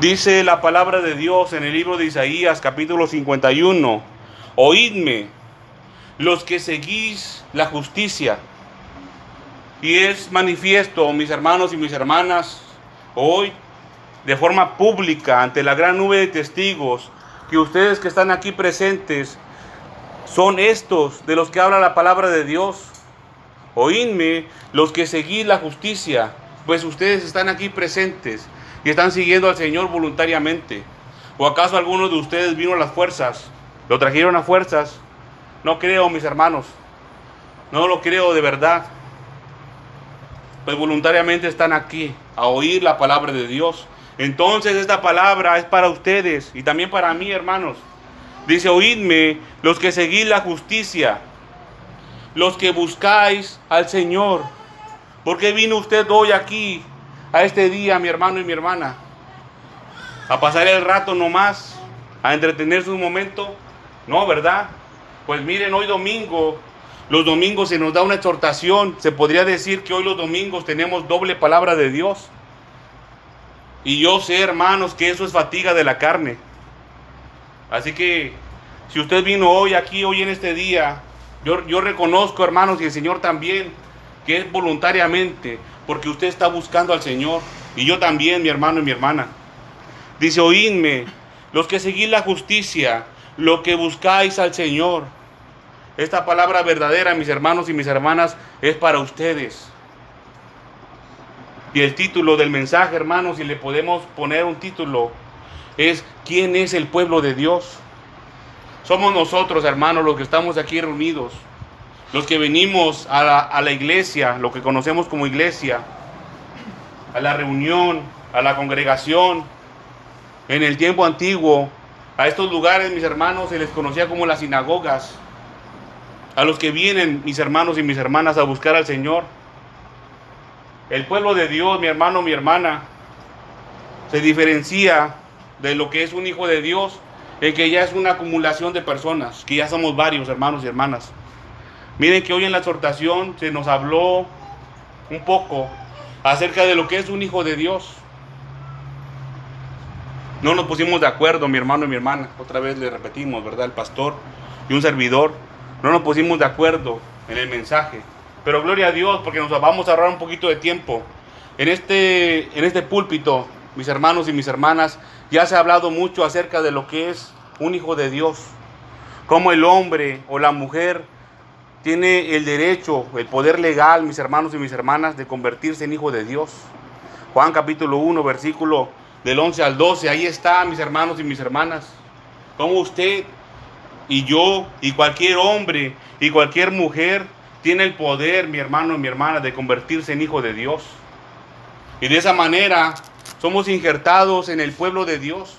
Dice la palabra de Dios en el libro de Isaías capítulo 51. Oídme, los que seguís la justicia. Y es manifiesto, mis hermanos y mis hermanas, hoy, de forma pública, ante la gran nube de testigos, que ustedes que están aquí presentes son estos de los que habla la palabra de Dios. Oídme, los que seguís la justicia, pues ustedes están aquí presentes y están siguiendo al Señor voluntariamente. ¿O acaso alguno de ustedes vino a las fuerzas? ¿Lo trajeron a fuerzas? No creo, mis hermanos. No lo creo de verdad. Pues voluntariamente están aquí a oír la palabra de Dios. Entonces esta palabra es para ustedes y también para mí, hermanos. Dice, oídme los que seguís la justicia, los que buscáis al Señor. ¿Por qué vino usted hoy aquí, a este día, mi hermano y mi hermana? A pasar el rato nomás, a entretenerse un momento. No, ¿verdad? Pues miren, hoy domingo, los domingos se nos da una exhortación. Se podría decir que hoy los domingos tenemos doble palabra de Dios. Y yo sé, hermanos, que eso es fatiga de la carne. Así que si usted vino hoy aquí, hoy en este día, yo, yo reconozco, hermanos, y el Señor también, que es voluntariamente, porque usted está buscando al Señor. Y yo también, mi hermano y mi hermana. Dice, oídme, los que seguís la justicia, lo que buscáis al Señor. Esta palabra verdadera, mis hermanos y mis hermanas, es para ustedes. Y el título del mensaje, hermanos, si le podemos poner un título, es ¿quién es el pueblo de Dios? Somos nosotros, hermanos, los que estamos aquí reunidos, los que venimos a la, a la iglesia, lo que conocemos como iglesia, a la reunión, a la congregación. En el tiempo antiguo, a estos lugares, mis hermanos, se les conocía como las sinagogas a los que vienen, mis hermanos y mis hermanas, a buscar al Señor. El pueblo de Dios, mi hermano, mi hermana, se diferencia de lo que es un hijo de Dios, en que ya es una acumulación de personas, que ya somos varios hermanos y hermanas. Miren que hoy en la exhortación se nos habló un poco acerca de lo que es un hijo de Dios. No nos pusimos de acuerdo, mi hermano y mi hermana. Otra vez le repetimos, ¿verdad? El pastor y un servidor no nos pusimos de acuerdo en el mensaje. Pero gloria a Dios porque nos vamos a ahorrar un poquito de tiempo. En este, en este púlpito, mis hermanos y mis hermanas, ya se ha hablado mucho acerca de lo que es un hijo de Dios. Cómo el hombre o la mujer tiene el derecho, el poder legal, mis hermanos y mis hermanas, de convertirse en hijo de Dios. Juan capítulo 1, versículo del 11 al 12, ahí está, mis hermanos y mis hermanas. Cómo usted y yo y cualquier hombre y cualquier mujer tiene el poder, mi hermano y mi hermana, de convertirse en hijo de Dios. Y de esa manera somos injertados en el pueblo de Dios.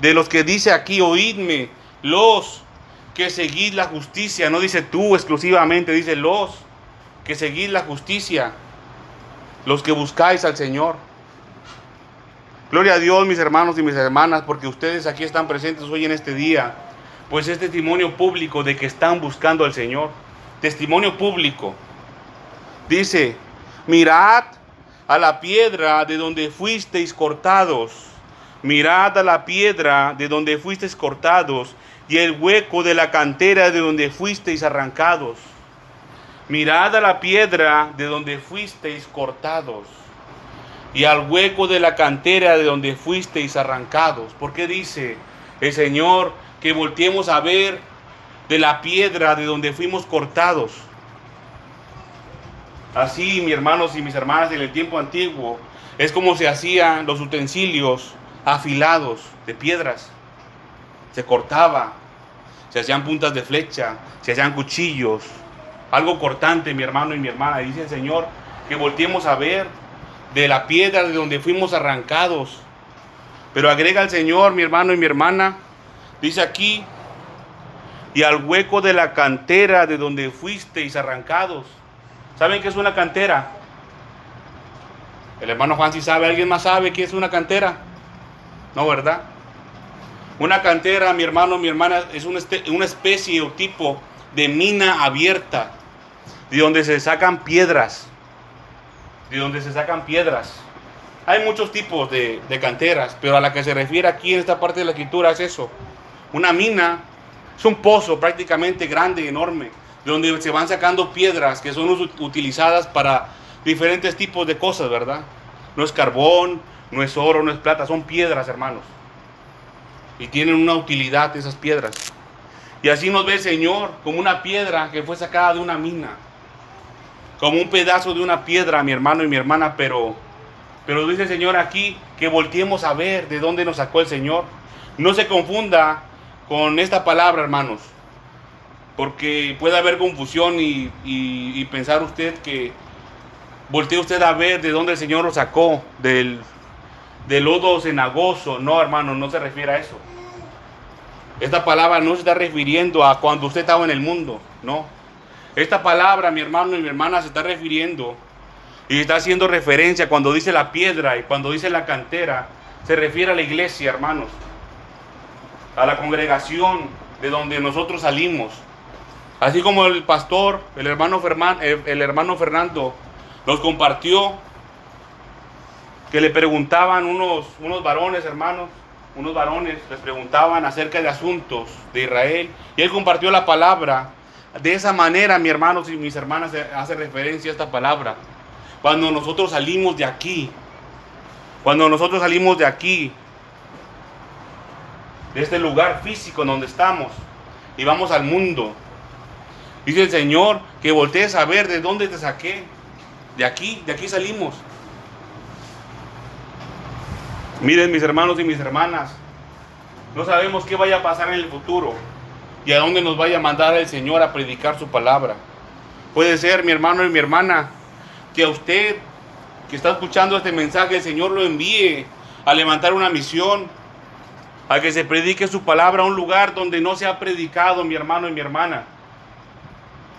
De los que dice aquí, oídme, los que seguís la justicia, no dice tú exclusivamente, dice los que seguís la justicia, los que buscáis al Señor. Gloria a Dios, mis hermanos y mis hermanas, porque ustedes aquí están presentes hoy en este día pues es testimonio público de que están buscando al Señor. Testimonio público. Dice, mirad a la piedra de donde fuisteis cortados. Mirad a la piedra de donde fuisteis cortados y el hueco de la cantera de donde fuisteis arrancados. Mirad a la piedra de donde fuisteis cortados y al hueco de la cantera de donde fuisteis arrancados. Porque dice el Señor, que volteemos a ver de la piedra de donde fuimos cortados. Así, mis hermanos y mis hermanas, en el tiempo antiguo, es como se hacían los utensilios afilados de piedras. Se cortaba, se hacían puntas de flecha, se hacían cuchillos, algo cortante, mi hermano y mi hermana. Dice el Señor que volteemos a ver de la piedra de donde fuimos arrancados. Pero agrega el Señor, mi hermano y mi hermana, Dice aquí, y al hueco de la cantera de donde fuisteis arrancados. ¿Saben qué es una cantera? El hermano Juan si sabe, ¿alguien más sabe qué es una cantera? No, ¿verdad? Una cantera, mi hermano, mi hermana, es una, una especie o tipo de mina abierta, de donde se sacan piedras, de donde se sacan piedras. Hay muchos tipos de, de, canteras, pero a la que se refiere aquí en esta parte de la escritura es eso. Una mina es un pozo prácticamente grande, enorme, donde se van sacando piedras que son utilizadas para diferentes tipos de cosas, ¿verdad? No es carbón, no es oro, no es plata, son piedras, hermanos. Y tienen una utilidad esas piedras. Y así nos ve el Señor como una piedra que fue sacada de una mina. Como un pedazo de una piedra, mi hermano y mi hermana, pero pero dice el Señor aquí que volteemos a ver de dónde nos sacó el Señor. No se confunda con esta palabra, hermanos, porque puede haber confusión y, pensar usted que voltee usted a ver de dónde el Señor lo sacó, del, del lodo cenagoso. No, hermano, no se refiere a eso. Esta palabra no se está refiriendo a cuando usted estaba en el mundo, no. Esta palabra, mi hermano y mi hermana, se está refiriendo y está haciendo referencia cuando dice la piedra y cuando dice la cantera, se refiere a la iglesia, hermanos, a la congregación de donde nosotros salimos. Así como el pastor, el hermano, el hermano Fernando, nos compartió que le preguntaban unos, unos varones, hermanos, unos varones les preguntaban acerca de asuntos de Israel y él compartió la palabra. De esa manera, mi hermanos y mis hermanas, hace referencia a esta palabra. Cuando nosotros salimos de aquí, cuando nosotros salimos de aquí, de este lugar físico en donde estamos, y vamos al mundo, dice el Señor que voltees a ver de dónde te saqué. De aquí, de aquí salimos. Miren mis hermanos y mis hermanas, no sabemos qué vaya a pasar en el futuro y a dónde nos vaya a mandar el Señor a predicar su palabra. Puede ser mi hermano y mi hermana que a usted que está escuchando este mensaje, el Señor lo envíe a levantar una misión, a que se predique su palabra a un lugar donde no se ha predicado, mi hermano y mi hermana.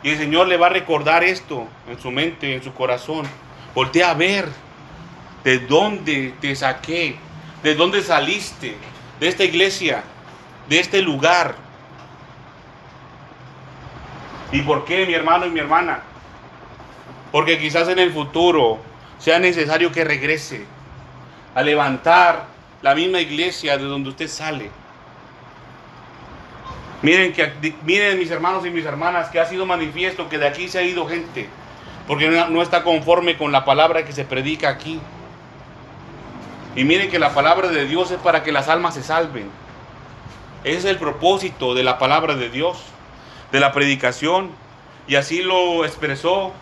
Y el Señor le va a recordar esto en su mente, en su corazón. Voltea a ver de dónde te saqué, de dónde saliste, de esta iglesia, de este lugar. ¿Y por qué, mi hermano y mi hermana? Porque quizás en el futuro sea necesario que regrese a levantar la misma iglesia de donde usted sale. Miren, que, miren mis hermanos y mis hermanas que ha sido manifiesto que de aquí se ha ido gente porque no está conforme con la palabra que se predica aquí. Y miren que la palabra de Dios es para que las almas se salven. Ese es el propósito de la palabra de Dios, de la predicación. Y así lo expresó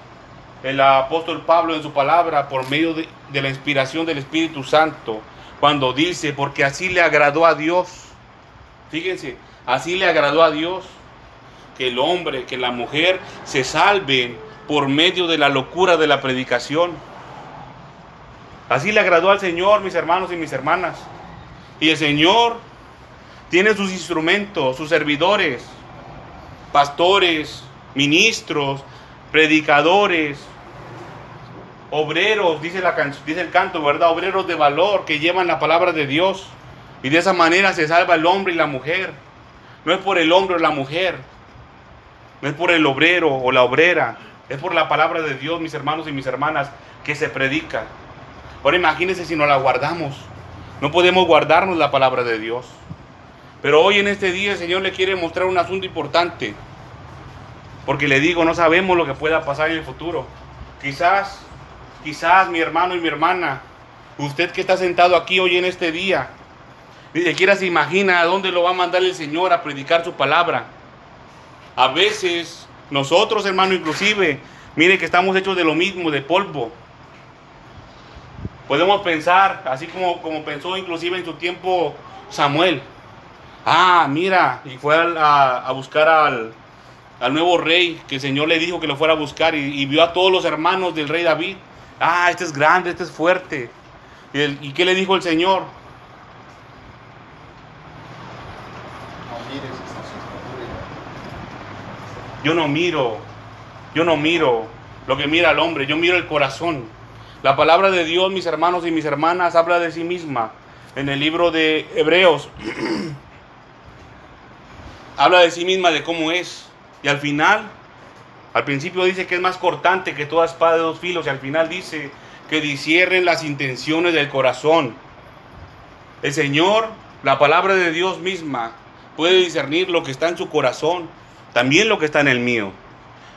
el apóstol Pablo en su palabra por medio de, la inspiración del Espíritu Santo, cuando dice, porque así le agradó a Dios. Fíjense, así le agradó a Dios que el hombre, que la mujer se salven por medio de la locura de la predicación. Así le agradó al Señor, mis hermanos y mis hermanas. Y el Señor tiene sus instrumentos, sus servidores, pastores, ministros, predicadores, obreros, dice, el canto, ¿verdad? Obreros de valor que llevan la palabra de Dios. Y de esa manera se salva el hombre y la mujer. No es por el hombre o la mujer. No es por el obrero o la obrera. Es por la palabra de Dios, mis hermanos y mis hermanas, que se predica. Ahora imagínense si no la guardamos. No podemos guardarnos la palabra de Dios. Pero hoy en este día el Señor le quiere mostrar un asunto importante. Porque le digo, no sabemos lo que pueda pasar en el futuro. Quizás Quizás mi hermano y mi hermana, usted que está sentado aquí hoy en este día, ni siquiera se imagina a dónde lo va a mandar el Señor a predicar su palabra. A veces nosotros, hermano, inclusive, mire que estamos hechos de lo mismo, de polvo. Podemos pensar, así como, como pensó inclusive en su tiempo Samuel. Ah, mira, y fue a, buscar al, nuevo rey que el Señor le dijo que lo fuera a buscar y vio a todos los hermanos del rey David Ah, este es grande, este es fuerte. ¿Y, qué le dijo el Señor? Yo no miro, yo no miro lo que mira el hombre, yo miro el corazón. La palabra de Dios, mis hermanos y mis hermanas, habla de sí misma. En el libro de Hebreos, habla de sí misma, de cómo es. Y al final al principio dice que es más cortante que toda espada de dos filos y al final dice que disciernen las intenciones del corazón. El Señor, la palabra de Dios misma, puede discernir lo que está en su corazón, también lo que está en el mío.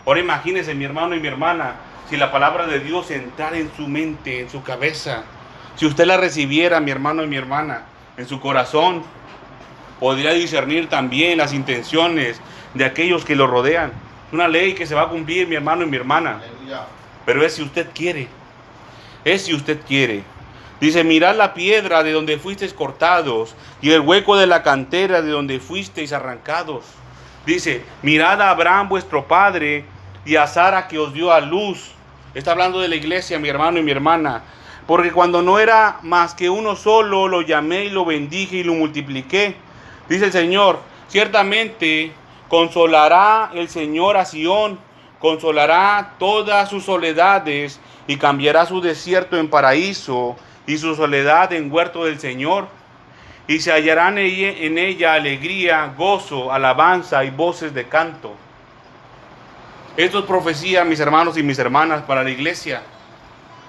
Ahora imagínese mi hermano y mi hermana, si la palabra de Dios entrara en su mente, en su cabeza, si usted la recibiera, mi hermano y mi hermana, en su corazón, podría discernir también las intenciones de aquellos que lo rodean. Una ley que se va a cumplir, mi hermano y mi hermana. Pero es si usted quiere. Es si usted quiere. Dice, mirad la piedra de donde fuisteis cortados y el hueco de la cantera de donde fuisteis arrancados. Dice, mirad a Abraham vuestro padre y a Sara que os dio a luz. Está hablando de la iglesia, mi hermano y mi hermana. Porque cuando no era más que uno solo, lo llamé y lo bendije y lo multipliqué. Dice el Señor, ciertamente consolará el Señor a Sión, consolará todas sus soledades y cambiará su desierto en paraíso y su soledad en huerto del Señor. Y se hallarán en ella alegría, gozo, alabanza y voces de canto. Esto es profecía, mis hermanos y mis hermanas, para la iglesia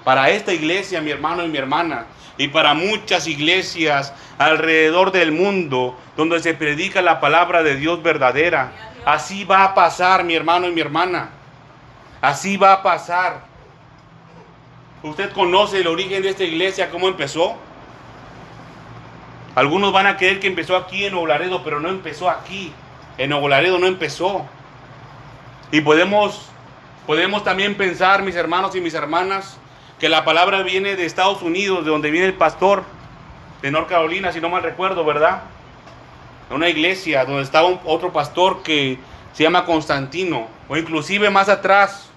para esta iglesia, mi hermano y mi hermana, y para muchas iglesias alrededor del mundo donde se predica la palabra de Dios verdadera. Así va a pasar, mi hermano y mi hermana. Así va a pasar. Usted conoce el origen de esta iglesia, cómo empezó. Algunos van a creer que empezó aquí en Oblaredo, pero no empezó aquí. En Oblaredo no empezó. Y podemos, podemos también pensar, mis hermanos y mis hermanas, que la palabra viene de Estados Unidos, de donde viene el pastor de North Carolina, si no mal recuerdo, ¿verdad? Una iglesia donde estaba otro pastor que se llama Constantino, o inclusive más atrás,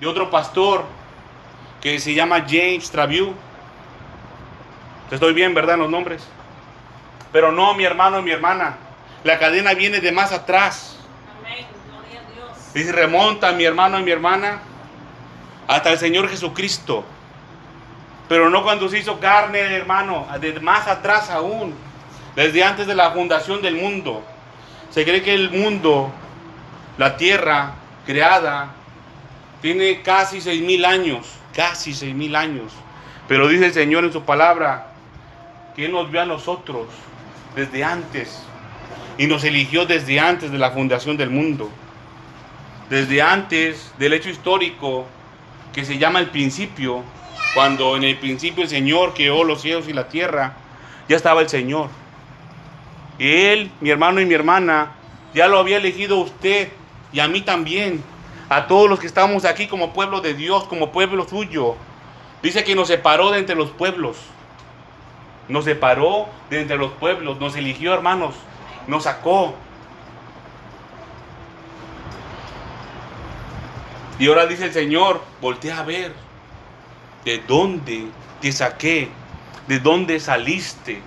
de otro pastor que se llama James Traviu. Estoy bien, ¿verdad? En los nombres. Pero no, mi hermano y mi hermana. La cadena viene de más atrás. Amén. Gloria a Dios. Y remonta mi hermano y mi hermana hasta el Señor Jesucristo. Pero no cuando se hizo carne, hermano, de más atrás aún, desde antes de la fundación del mundo. Se cree que el mundo, la tierra creada, tiene casi seis mil años, casi seis mil años. Pero dice el Señor en su palabra que Él nos vio a nosotros desde antes y nos eligió desde antes de la fundación del mundo. Desde antes del hecho histórico que se llama el principio, cuando en el principio el Señor creó los cielos y la tierra, ya estaba el Señor. Él, mi hermano y mi hermana, ya lo había elegido a usted y a mí también, a todos los que estamos aquí como pueblo de Dios, como pueblo suyo. Dice que nos separó de entre los pueblos. Nos separó de entre los pueblos, nos eligió hermanos, nos sacó, Y ahora dice el Señor, voltea a ver de dónde te saqué, de dónde saliste.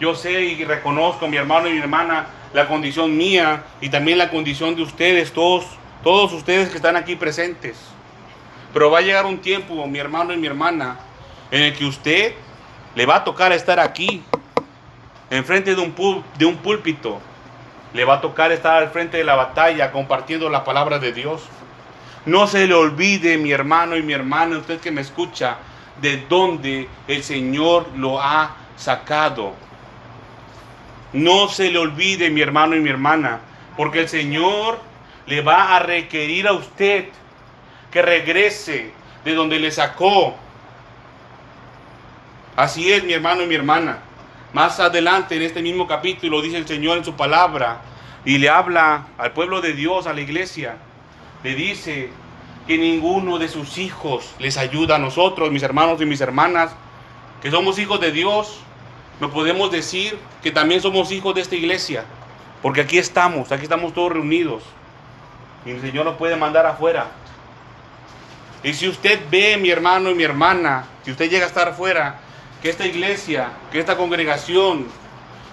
Yo sé y reconozco, mi hermano y mi hermana, la condición mía y también la condición de ustedes, todos, todos ustedes que están aquí presentes. Pero va a llegar un tiempo, mi hermano y mi hermana, en el que usted le va a tocar estar aquí, enfrente de un, de un púlpito. Le va a tocar estar al frente de la batalla compartiendo la palabra de Dios. No se le olvide, mi hermano y mi hermana, usted que me escucha, de dónde el Señor lo ha sacado. No se le olvide, mi hermano y mi hermana, porque el Señor le va a requerir a usted que regrese de donde le sacó. Así es, mi hermano y mi hermana. Más adelante en este mismo capítulo dice el Señor en su palabra y le habla al pueblo de Dios, a la iglesia le dice que ninguno de sus hijos les ayuda a nosotros, mis hermanos y mis hermanas, que somos hijos de Dios. No podemos decir que también somos hijos de esta iglesia, porque aquí estamos, aquí estamos todos reunidos. Y el Señor nos puede mandar afuera. Y si usted ve, mi hermano y mi hermana, si usted llega a estar afuera, que esta iglesia, que esta congregación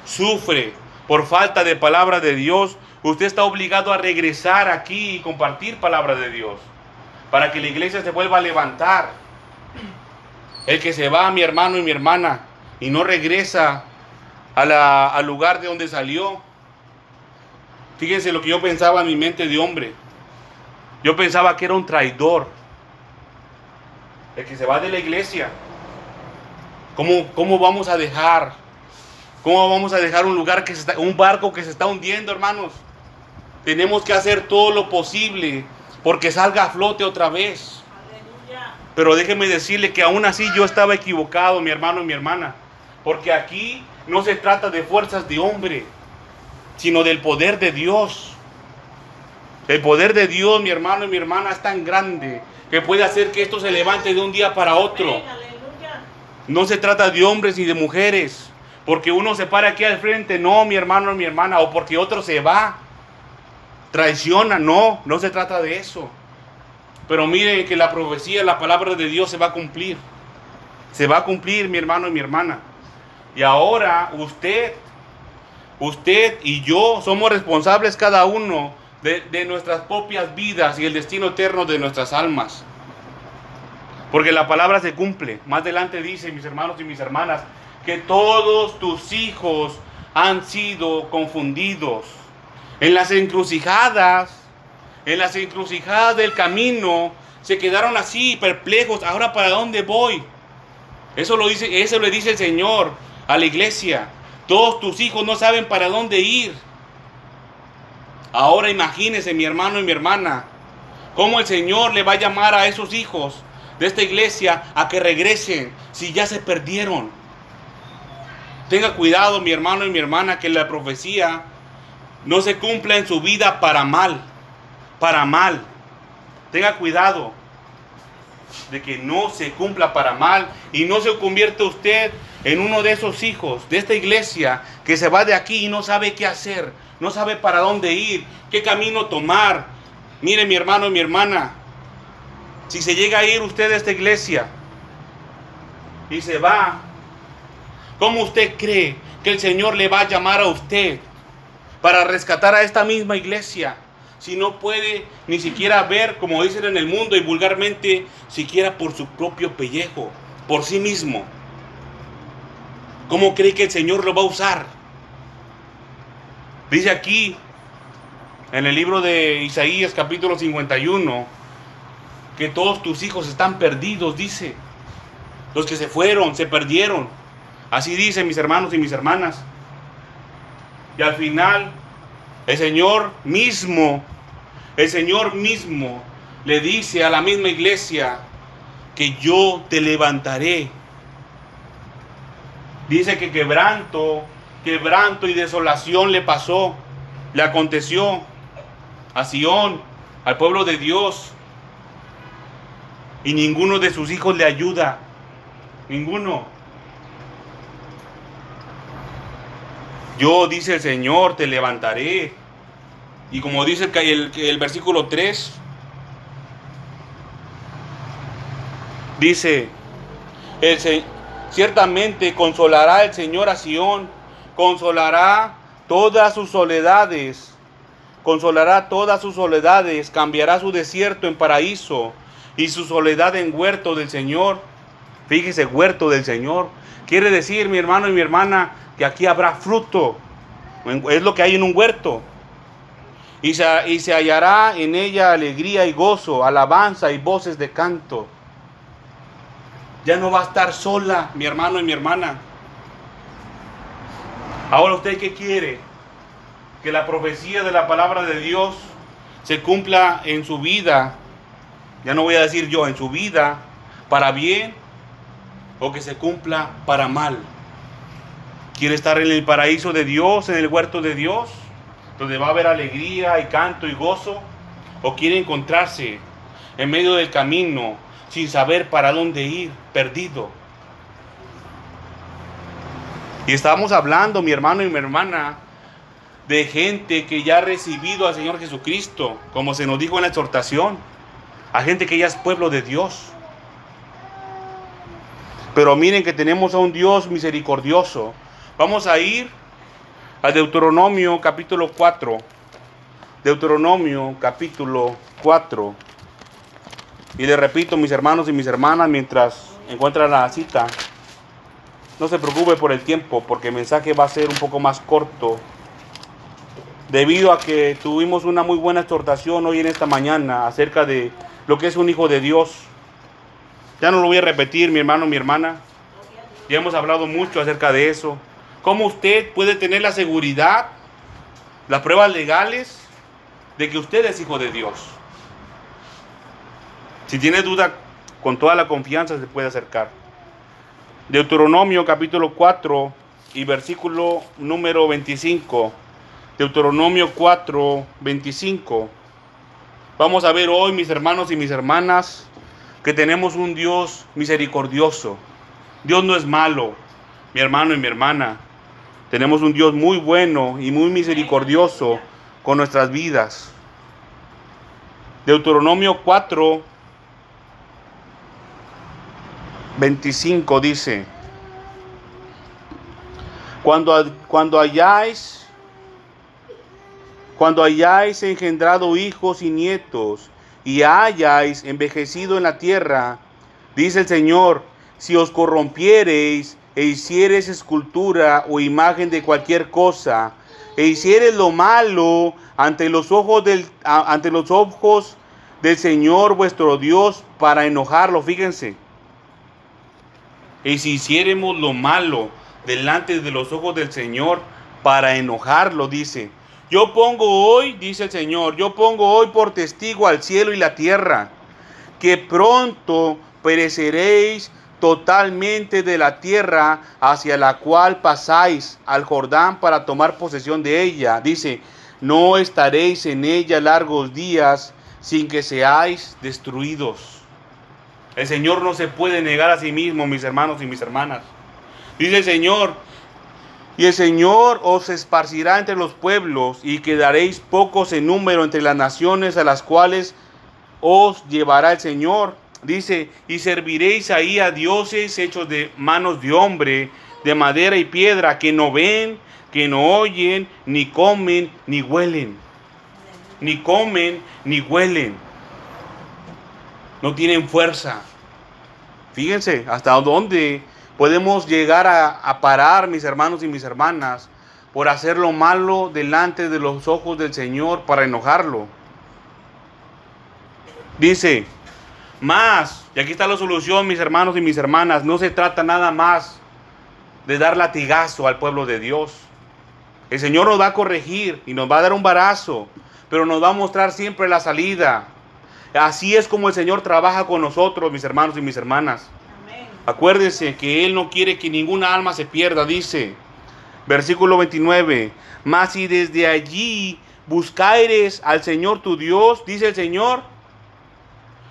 sufre por falta de palabra de Dios, Usted está obligado a regresar aquí y compartir palabra de Dios para que la iglesia se vuelva a levantar. El que se va, mi hermano y mi hermana, y no regresa al lugar de donde salió. Fíjense lo que yo pensaba en mi mente de hombre. Yo pensaba que era un traidor. el que se va de la iglesia. ¿Cómo, cómo vamos a dejar? ¿Cómo vamos a dejar un lugar que se está, un barco que se está hundiendo, hermanos? Tenemos que hacer todo lo posible porque salga a flote otra vez. Pero déjeme decirle que aún así yo estaba equivocado, mi hermano y mi hermana. Porque aquí no se trata de fuerzas de hombre, sino del poder de Dios. El poder de Dios, mi hermano y mi hermana, es tan grande que puede hacer que esto se levante de un día para otro. No se trata de hombres ni de mujeres, porque uno se para aquí al frente, no, mi hermano y mi hermana, o porque otro se va, traiciona, no, no se trata de eso. Pero miren que la profecía, la palabra de Dios se va a cumplir. Se va a cumplir, mi hermano y mi hermana. Y ahora usted, usted y yo somos responsables cada uno de, nuestras propias vidas y el destino eterno de nuestras almas. Porque la palabra se cumple. Más adelante dice, mis hermanos y mis hermanas, que todos tus hijos han sido confundidos. En las encrucijadas, en las encrucijadas del camino, se quedaron así, perplejos. Ahora, ¿para dónde voy? Eso lo dice, eso le dice el Señor a la iglesia. Todos tus hijos no saben para dónde ir. Ahora imagínese mi hermano y mi hermana, cómo el Señor le va a llamar a esos hijos de esta iglesia a que regresen si ya se perdieron. Tenga cuidado mi hermano y mi hermana que la profecía no se cumpla en su vida para mal, para mal. Tenga cuidado de que no se cumpla para mal y no se convierta usted en uno de esos hijos de esta iglesia que se va de aquí y no sabe qué hacer, no sabe para dónde ir, qué camino tomar. Mire mi hermano y mi hermana, si se llega a ir usted a esta iglesia y se va, ¿cómo usted cree que el Señor le va a llamar a usted para rescatar a esta misma iglesia? Si no puede ni siquiera ver, como dicen en el mundo y vulgarmente, siquiera por su propio pellejo, por sí mismo. ¿Cómo cree que el Señor lo va a usar? Dice aquí, en el libro de Isaías capítulo 51, que todos tus hijos están perdidos, dice. Los que se fueron, se perdieron. Así dicen mis hermanos y mis hermanas. Y al final, el Señor mismo, el Señor mismo le dice a la misma iglesia que yo te levantaré. Dice que quebranto quebranto y desolación le pasó, le aconteció a Sión, al pueblo de Dios. Y ninguno de sus hijos le ayuda. Ninguno. Yo, dice el Señor, te levantaré. Y como dice el, el, versículo 3, dice, el, ciertamente consolará el Señor a Sión consolará todas sus soledades, consolará todas sus soledades, cambiará su desierto en paraíso y su soledad en huerto del Señor. Fíjese, huerto del Señor. Quiere decir, mi hermano y mi hermana, que aquí habrá fruto. Es lo que hay en un huerto. Y se, y se hallará en ella alegría y gozo, alabanza y voces de canto. Ya no va a estar sola, mi hermano y mi hermana. Ahora usted qué quiere? Que la profecía de la palabra de Dios se cumpla en su vida. Ya no voy a decir yo, en su vida, para bien o que se cumpla para mal. ¿Quiere estar en el paraíso de Dios, en el huerto de Dios, donde va a haber alegría y canto y gozo? ¿O quiere encontrarse en medio del camino sin saber para dónde ir, perdido? Y estábamos hablando, mi hermano y mi hermana, de gente que ya ha recibido al Señor Jesucristo, como se nos dijo en la exhortación, a gente que ya es pueblo de Dios. Pero miren que tenemos a un Dios misericordioso. Vamos a ir al Deuteronomio capítulo 4. Deuteronomio capítulo 4. Y le repito, mis hermanos y mis hermanas, mientras encuentran la cita, no se preocupe por el tiempo, porque el mensaje va a ser un poco más corto. Debido a que tuvimos una muy buena exhortación hoy en esta mañana acerca de lo que es un hijo de Dios. Ya no lo voy a repetir, mi hermano, mi hermana. Ya hemos hablado mucho acerca de eso. ¿Cómo usted puede tener la seguridad, las pruebas legales de que usted es hijo de Dios? Si tiene duda, con toda la confianza se puede acercar. Deuteronomio capítulo 4 y versículo número 25. Deuteronomio 4, 25. Vamos a ver hoy, mis hermanos y mis hermanas, que tenemos un Dios misericordioso. Dios no es malo, mi hermano y mi hermana. Tenemos un Dios muy bueno y muy misericordioso con nuestras vidas. Deuteronomio 4, 25 dice, cuando, cuando hayáis cuando hayáis engendrado hijos y nietos y hayáis envejecido en la tierra, dice el Señor, si os corrompiereis e hiciereis escultura o imagen de cualquier cosa, e hiciereis lo malo ante los ojos del, ante los ojos del Señor vuestro Dios para enojarlo, fíjense. Y si hiciéremos lo malo delante de los ojos del Señor para enojarlo, dice. Yo pongo hoy, dice el Señor, yo pongo hoy por testigo al cielo y la tierra, que pronto pereceréis totalmente de la tierra hacia la cual pasáis al Jordán para tomar posesión de ella. Dice, no estaréis en ella largos días sin que seáis destruidos. El Señor no se puede negar a sí mismo, mis hermanos y mis hermanas. Dice el Señor, y el Señor os esparcirá entre los pueblos y quedaréis pocos en número entre las naciones a las cuales os llevará el Señor. Dice, y serviréis ahí a dioses hechos de manos de hombre, de madera y piedra, que no ven, que no oyen, ni comen, ni huelen. Ni comen, ni huelen no tienen fuerza. Fíjense hasta dónde podemos llegar a, parar, mis hermanos y mis hermanas, por hacer lo malo delante de los ojos del Señor para enojarlo. Dice, más, y aquí está la solución, mis hermanos y mis hermanas, no se trata nada más de dar latigazo al pueblo de Dios. El Señor nos va a corregir y nos va a dar un barazo, pero nos va a mostrar siempre la salida. Así es como el Señor trabaja con nosotros, mis hermanos y mis hermanas. Acuérdense que Él no quiere que ninguna alma se pierda, dice. Versículo 29. Mas si desde allí buscares al Señor tu Dios, dice el Señor,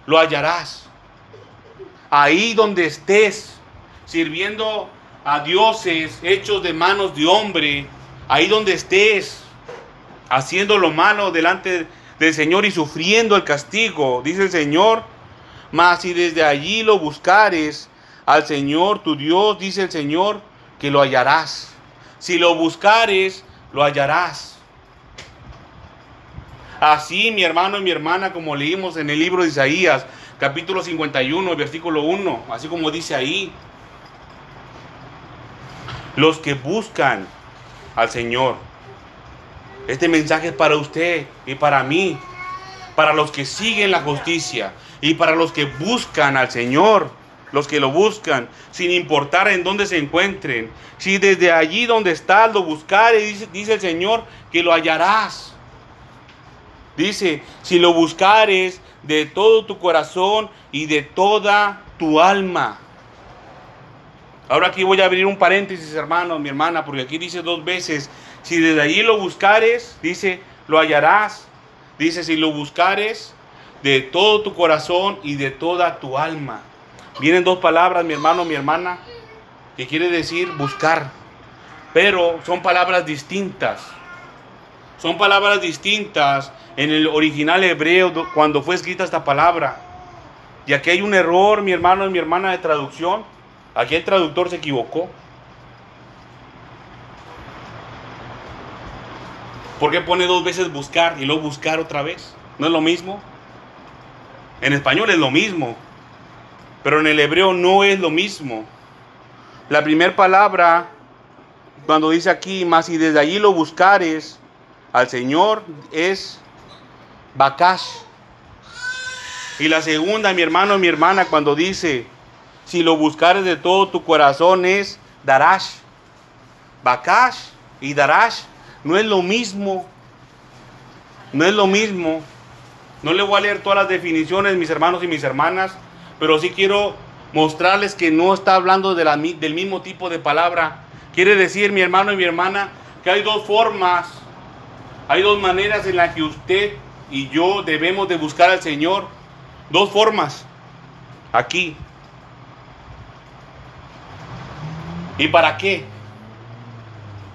lo hallarás. Ahí donde estés, sirviendo a dioses hechos de manos de hombre, ahí donde estés, haciendo lo malo delante de del Señor y sufriendo el castigo, dice el Señor. Mas si desde allí lo buscares al Señor tu Dios, dice el Señor, que lo hallarás. Si lo buscares, lo hallarás. Así, mi hermano y mi hermana, como leímos en el libro de Isaías, capítulo 51, versículo 1, así como dice ahí, los que buscan al Señor este mensaje es para usted y para mí, para los que siguen la justicia y para los que buscan al Señor, los que lo buscan, sin importar en dónde se encuentren. Si desde allí donde estás lo buscares, dice, dice el Señor, que lo hallarás. Dice, si lo buscares de todo tu corazón y de toda tu alma. Ahora aquí voy a abrir un paréntesis, hermano, mi hermana, porque aquí dice dos veces si desde allí lo buscares, dice, lo hallarás. Dice, si lo buscares de todo tu corazón y de toda tu alma. Vienen dos palabras, mi hermano, mi hermana, que quiere decir buscar. Pero son palabras distintas. Son palabras distintas en el original hebreo cuando fue escrita esta palabra. Y aquí hay un error, mi hermano y mi hermana, de traducción. Aquí el traductor se equivocó. ¿Por qué pone dos veces buscar y luego buscar otra vez? ¿No es lo mismo? En español es lo mismo, pero en el hebreo no es lo mismo. La primera palabra, cuando dice aquí, más y desde allí lo buscares al Señor, es Bakash. Y la segunda, mi hermano, mi hermana, cuando dice, si lo buscares de todo tu corazón es Darash. Bakash y Darash no es lo mismo. No es lo mismo. No le voy a leer todas las definiciones, mis hermanos y mis hermanas, pero sí quiero mostrarles que no está hablando de la, del mismo tipo de palabra. Quiere decir, mi hermano y mi hermana, que hay dos formas, hay dos maneras en las que usted y yo debemos de buscar al Señor. Dos formas. Aquí. ¿Y para qué?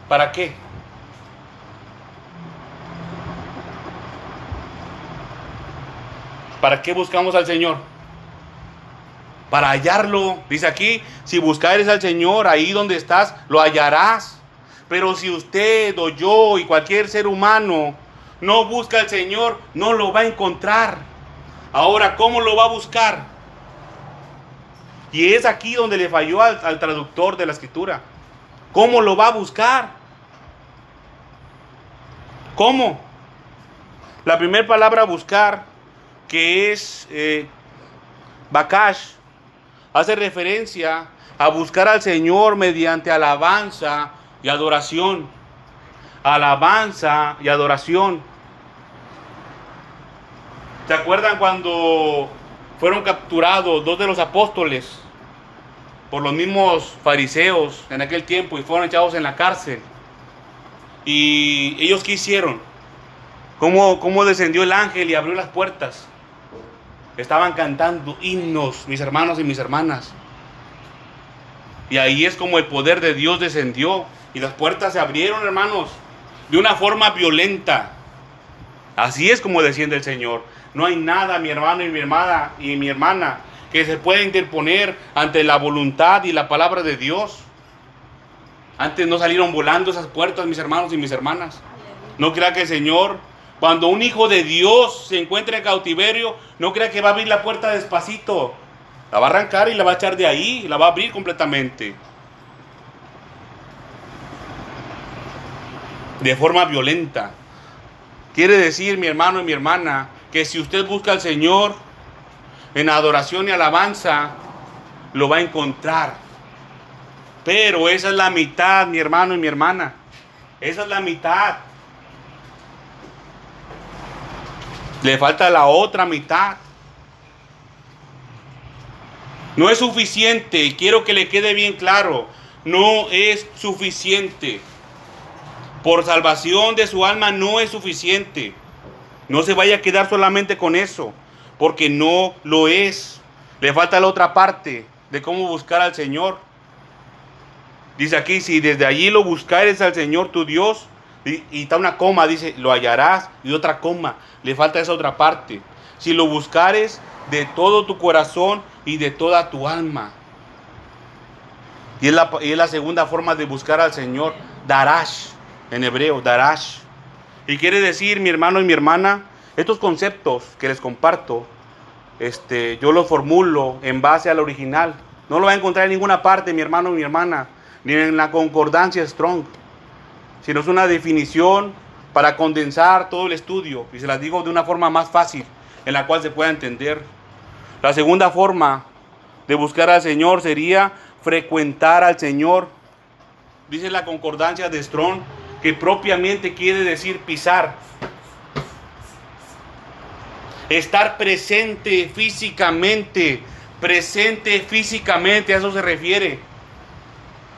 ¿Para qué? ¿Para qué buscamos al Señor? Para hallarlo. Dice aquí, si buscares al Señor ahí donde estás, lo hallarás. Pero si usted o yo y cualquier ser humano no busca al Señor, no lo va a encontrar. Ahora, ¿cómo lo va a buscar? Y es aquí donde le falló al, traductor de la escritura. ¿Cómo lo va a buscar? ¿Cómo? La primera palabra buscar, que es eh, bakash, hace referencia a buscar al Señor mediante alabanza y adoración. Alabanza y adoración. ¿Se acuerdan cuando fueron capturados dos de los apóstoles por los mismos fariseos en aquel tiempo y fueron echados en la cárcel? ¿Y ellos qué hicieron? ¿Cómo, cómo descendió el ángel y abrió las puertas? Estaban cantando himnos, mis hermanos y mis hermanas. Y ahí es como el poder de Dios descendió y las puertas se abrieron, hermanos, de una forma violenta. Así es como desciende el Señor. No hay nada, mi hermano y mi hermana y mi hermana, que se pueda interponer ante la voluntad y la palabra de Dios. Antes no salieron volando esas puertas, mis hermanos y mis hermanas. No crea que el Señor, cuando un hijo de Dios se encuentra en cautiverio, no crea que va a abrir la puerta despacito. La va a arrancar y la va a echar de ahí, la va a abrir completamente. De forma violenta. Quiere decir, mi hermano y mi hermana, que si usted busca al Señor en adoración y alabanza, lo va a encontrar. Pero esa es la mitad, mi hermano y mi hermana. Esa es la mitad. Le falta la otra mitad. No es suficiente, quiero que le quede bien claro, no es suficiente. Por salvación de su alma no es suficiente. No se vaya a quedar solamente con eso, porque no lo es. Le falta la otra parte de cómo buscar al Señor. Dice aquí, si desde allí lo buscares al Señor tu Dios, y, y, está una coma, dice, lo hallarás, y otra coma, le falta esa otra parte. Si lo buscares de todo tu corazón y de toda tu alma. Y es la, y es la segunda forma de buscar al Señor, darash, en hebreo, darash. Y quiere decir, mi hermano y mi hermana, estos conceptos que les comparto, este, yo los formulo en base al original. No lo va a encontrar en ninguna parte, mi hermano y mi hermana, ni en la concordancia strong, sino es una definición para condensar todo el estudio. Y se las digo de una forma más fácil, en la cual se pueda entender. La segunda forma de buscar al Señor sería frecuentar al Señor. Dice la concordancia de Strong que propiamente quiere decir pisar. Estar presente físicamente, presente físicamente, a eso se refiere.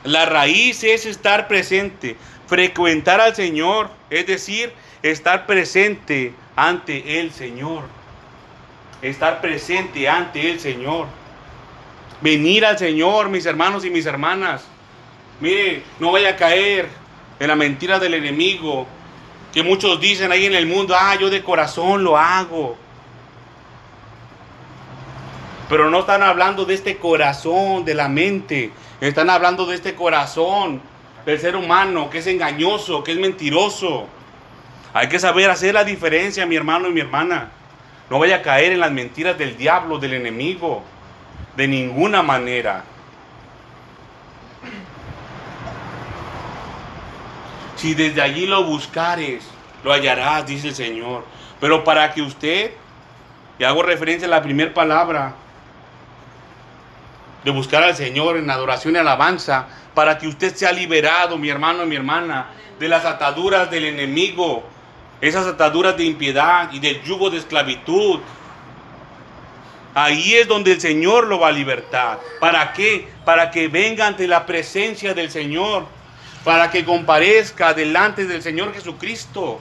La raíz es estar presente, frecuentar al Señor, es decir, estar presente ante el Señor estar presente ante el Señor. Venir al Señor, mis hermanos y mis hermanas. Mire, no vaya a caer en la mentira del enemigo. Que muchos dicen ahí en el mundo, ah, yo de corazón lo hago. Pero no están hablando de este corazón, de la mente. Están hablando de este corazón del ser humano, que es engañoso, que es mentiroso. Hay que saber hacer la diferencia, mi hermano y mi hermana. No vaya a caer en las mentiras del diablo, del enemigo. De ninguna manera. Si desde allí lo buscares, lo hallarás, dice el Señor. Pero para que usted, y hago referencia a la primera palabra, de buscar al Señor en adoración y alabanza, para que usted sea liberado, mi hermano y mi hermana, de las ataduras del enemigo, esas ataduras de impiedad y del yugo de esclavitud. Ahí es donde el Señor lo va a libertar. ¿Para qué? Para que venga ante la presencia del Señor. Para que comparezca delante del Señor Jesucristo.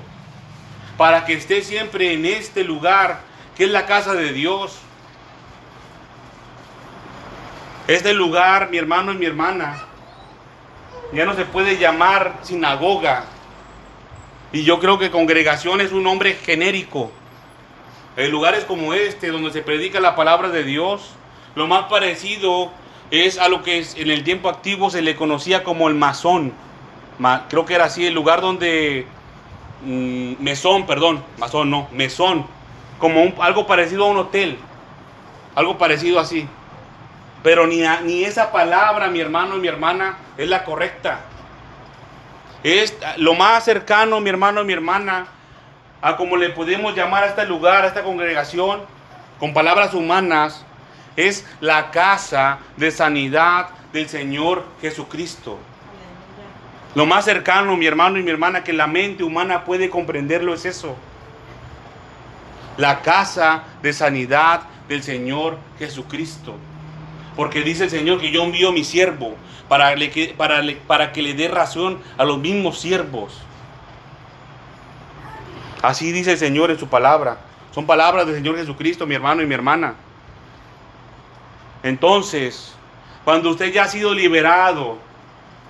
Para que esté siempre en este lugar que es la casa de Dios. Este lugar, mi hermano y mi hermana, ya no se puede llamar sinagoga. Y yo creo que congregación es un nombre genérico. En lugares como este, donde se predica la palabra de Dios, lo más parecido es a lo que en el tiempo activo se le conocía como el masón. Creo que era así, el lugar donde... Mm, mesón, perdón, masón no, mesón. Como algo parecido a un hotel. Algo parecido así. Pero ni, ni esa palabra, mi hermano y mi hermana, es la correcta. Es lo más cercano, mi hermano y mi hermana, a como le podemos llamar a este lugar, a esta congregación, con palabras humanas, es la casa de sanidad del Señor Jesucristo. Lo más cercano, mi hermano y mi hermana, que la mente humana puede comprenderlo es eso. La casa de sanidad del Señor Jesucristo. Porque dice el Señor que yo envío a mi siervo para, para, para que le dé razón a los mismos siervos. Así dice el Señor en su palabra. Son palabras del Señor Jesucristo, mi hermano y mi hermana. Entonces, cuando usted ya ha sido liberado,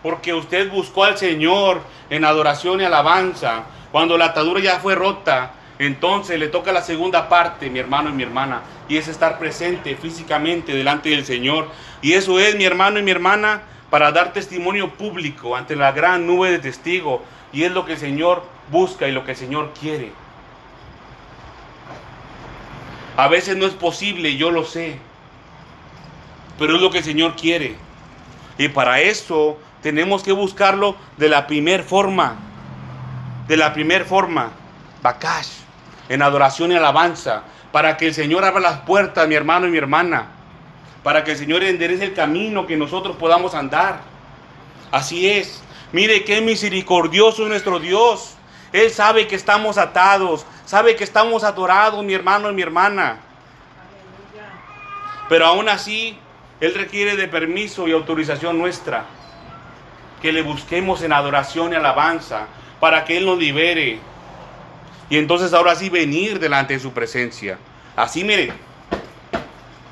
porque usted buscó al Señor en adoración y alabanza, cuando la atadura ya fue rota, entonces le toca la segunda parte, mi hermano y mi hermana, y es estar presente físicamente delante del Señor. Y eso es, mi hermano y mi hermana, para dar testimonio público ante la gran nube de testigos. Y es lo que el Señor busca y lo que el Señor quiere. A veces no es posible, yo lo sé, pero es lo que el Señor quiere. Y para eso tenemos que buscarlo de la primer forma, de la primer forma, Bakash, en adoración y alabanza, para que el Señor abra las puertas, mi hermano y mi hermana, para que el Señor enderece el camino que nosotros podamos andar. Así es. Mire qué misericordioso es nuestro Dios. Él sabe que estamos atados, sabe que estamos adorados, mi hermano y mi hermana. Pero aún así, Él requiere de permiso y autorización nuestra. Que le busquemos en adoración y alabanza para que Él nos libere y entonces ahora sí venir delante de su presencia. Así, mire,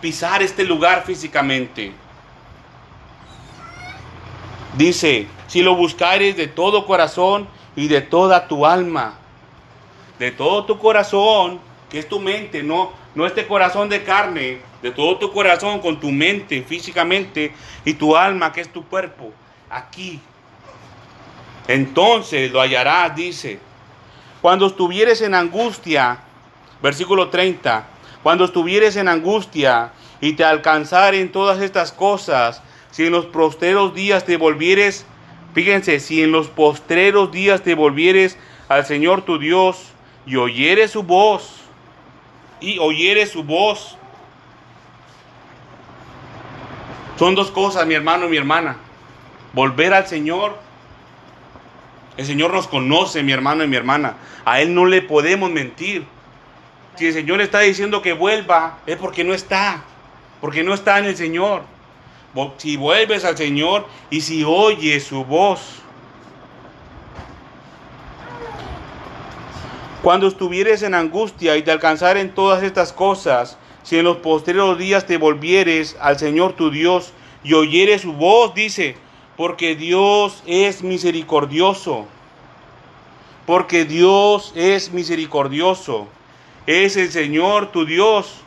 pisar este lugar físicamente. Dice, si lo buscares de todo corazón y de toda tu alma, de todo tu corazón, que es tu mente, no, no este corazón de carne, de todo tu corazón con tu mente físicamente y tu alma, que es tu cuerpo, aquí. Entonces lo hallarás, dice, cuando estuvieres en angustia, versículo 30, cuando estuvieres en angustia y te alcanzaren todas estas cosas, si en los postreros días te volvieres, fíjense, si en los postreros días te volvieres al Señor tu Dios y oyeres su voz, y oyeres su voz. Son dos cosas, mi hermano y mi hermana. Volver al Señor el Señor nos conoce, mi hermano y mi hermana. A Él no le podemos mentir. Si el Señor está diciendo que vuelva, es porque no está. Porque no está en el Señor. Si vuelves al Señor y si oyes su voz. Cuando estuvieres en angustia y te alcanzaren todas estas cosas, si en los posteriores días te volvieres al Señor tu Dios y oyeres su voz, dice, porque Dios es misericordioso. Porque Dios es misericordioso. Es el Señor tu Dios.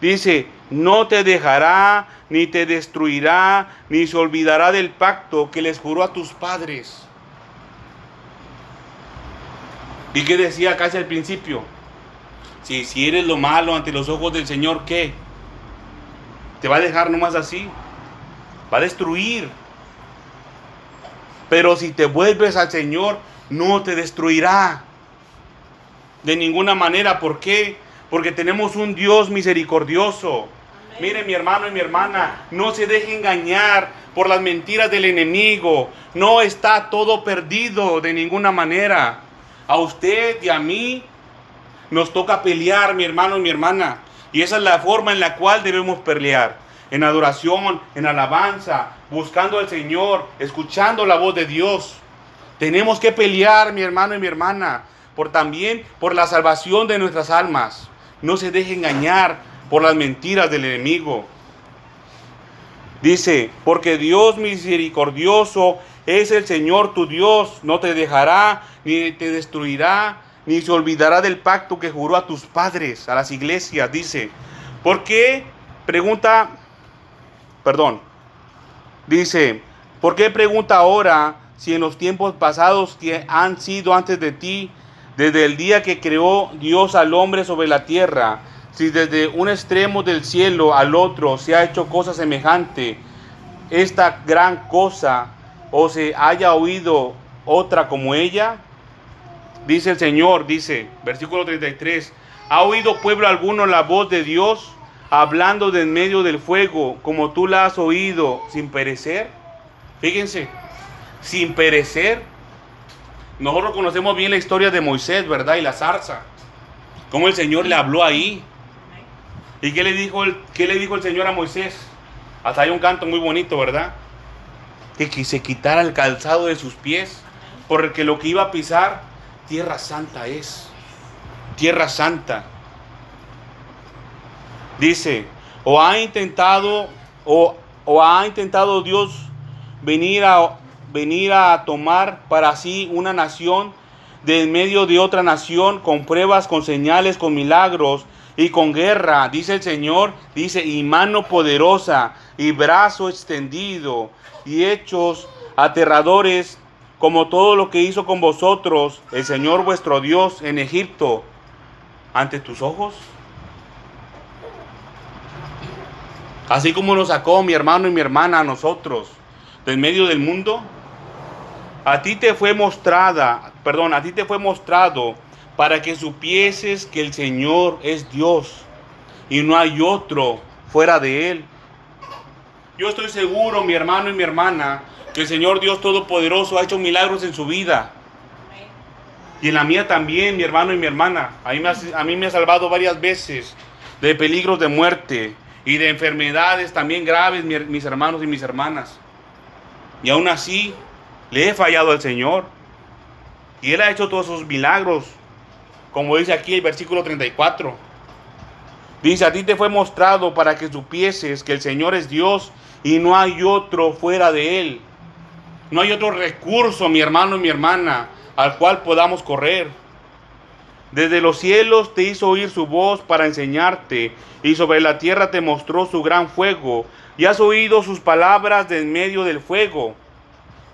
Dice, no te dejará, ni te destruirá, ni se olvidará del pacto que les juró a tus padres. ¿Y qué decía casi al principio? Si hicieres lo malo ante los ojos del Señor, ¿qué? ¿Te va a dejar nomás así? Va a destruir. Pero si te vuelves al Señor, no te destruirá. De ninguna manera. ¿Por qué? Porque tenemos un Dios misericordioso. Mire mi hermano y mi hermana, no se deje engañar por las mentiras del enemigo. No está todo perdido de ninguna manera. A usted y a mí nos toca pelear, mi hermano y mi hermana. Y esa es la forma en la cual debemos pelear. En adoración, en alabanza, buscando al Señor, escuchando la voz de Dios. Tenemos que pelear, mi hermano y mi hermana, por también por la salvación de nuestras almas. No se deje engañar por las mentiras del enemigo. Dice, porque Dios misericordioso es el Señor tu Dios, no te dejará ni te destruirá, ni se olvidará del pacto que juró a tus padres, a las iglesias. Dice, ¿por qué? Pregunta, perdón, dice, ¿por qué pregunta ahora si en los tiempos pasados que han sido antes de ti, desde el día que creó Dios al hombre sobre la tierra, si desde un extremo del cielo al otro se ha hecho cosa semejante, esta gran cosa, o se haya oído otra como ella, dice el Señor, dice, versículo 33, ¿ha oído pueblo alguno la voz de Dios hablando de en medio del fuego, como tú la has oído, sin perecer? Fíjense, sin perecer. Nosotros conocemos bien la historia de Moisés, ¿verdad? Y la zarza. Cómo el Señor le habló ahí. ¿Y qué le dijo el, qué le dijo el Señor a Moisés? Hasta hay un canto muy bonito, ¿verdad? Que se quitara el calzado de sus pies, porque lo que iba a pisar, tierra santa es. Tierra santa. Dice, o ha intentado, o, o ha intentado Dios venir a, venir a tomar para sí una nación de en medio de otra nación con pruebas, con señales, con milagros y con guerra, dice el Señor, dice, y mano poderosa y brazo extendido y hechos aterradores como todo lo que hizo con vosotros el Señor vuestro Dios en Egipto ante tus ojos. Así como nos sacó mi hermano y mi hermana a nosotros del medio del mundo, a ti te fue mostrada, perdón, a ti te fue mostrado para que supieses que el Señor es Dios y no hay otro fuera de Él. Yo estoy seguro, mi hermano y mi hermana, que el Señor Dios Todopoderoso ha hecho milagros en su vida. Y en la mía también, mi hermano y mi hermana. A mí me ha, a mí me ha salvado varias veces de peligros de muerte y de enfermedades también graves, mis hermanos y mis hermanas. Y aún así, le he fallado al Señor. Y Él ha hecho todos esos milagros. Como dice aquí el versículo 34. Dice, a ti te fue mostrado para que supieses que el Señor es Dios y no hay otro fuera de Él. No hay otro recurso, mi hermano y mi hermana, al cual podamos correr. Desde los cielos te hizo oír su voz para enseñarte, y sobre la tierra te mostró su gran fuego, y has oído sus palabras de en medio del fuego.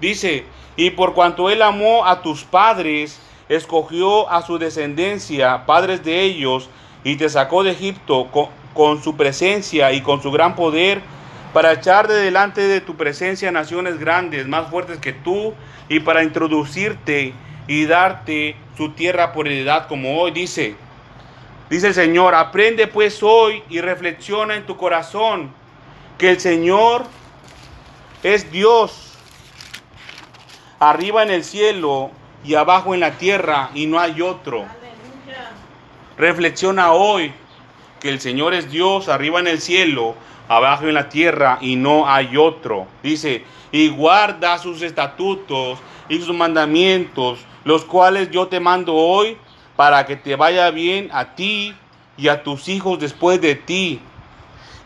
Dice, y por cuanto él amó a tus padres, escogió a su descendencia, padres de ellos, y te sacó de Egipto con, su presencia y con su gran poder, para echar de delante de tu presencia naciones grandes, más fuertes que tú, y para introducirte y darte su tierra por heredad como hoy. Dice, dice el Señor, aprende pues hoy y reflexiona en tu corazón que el Señor es Dios arriba en el cielo y abajo en la tierra y no hay otro. Reflexiona hoy que el Señor es Dios arriba en el cielo, abajo en la tierra y no hay otro. Dice, y guarda sus estatutos y sus mandamientos, los cuales yo te mando hoy para que te vaya bien a ti y a tus hijos después de ti,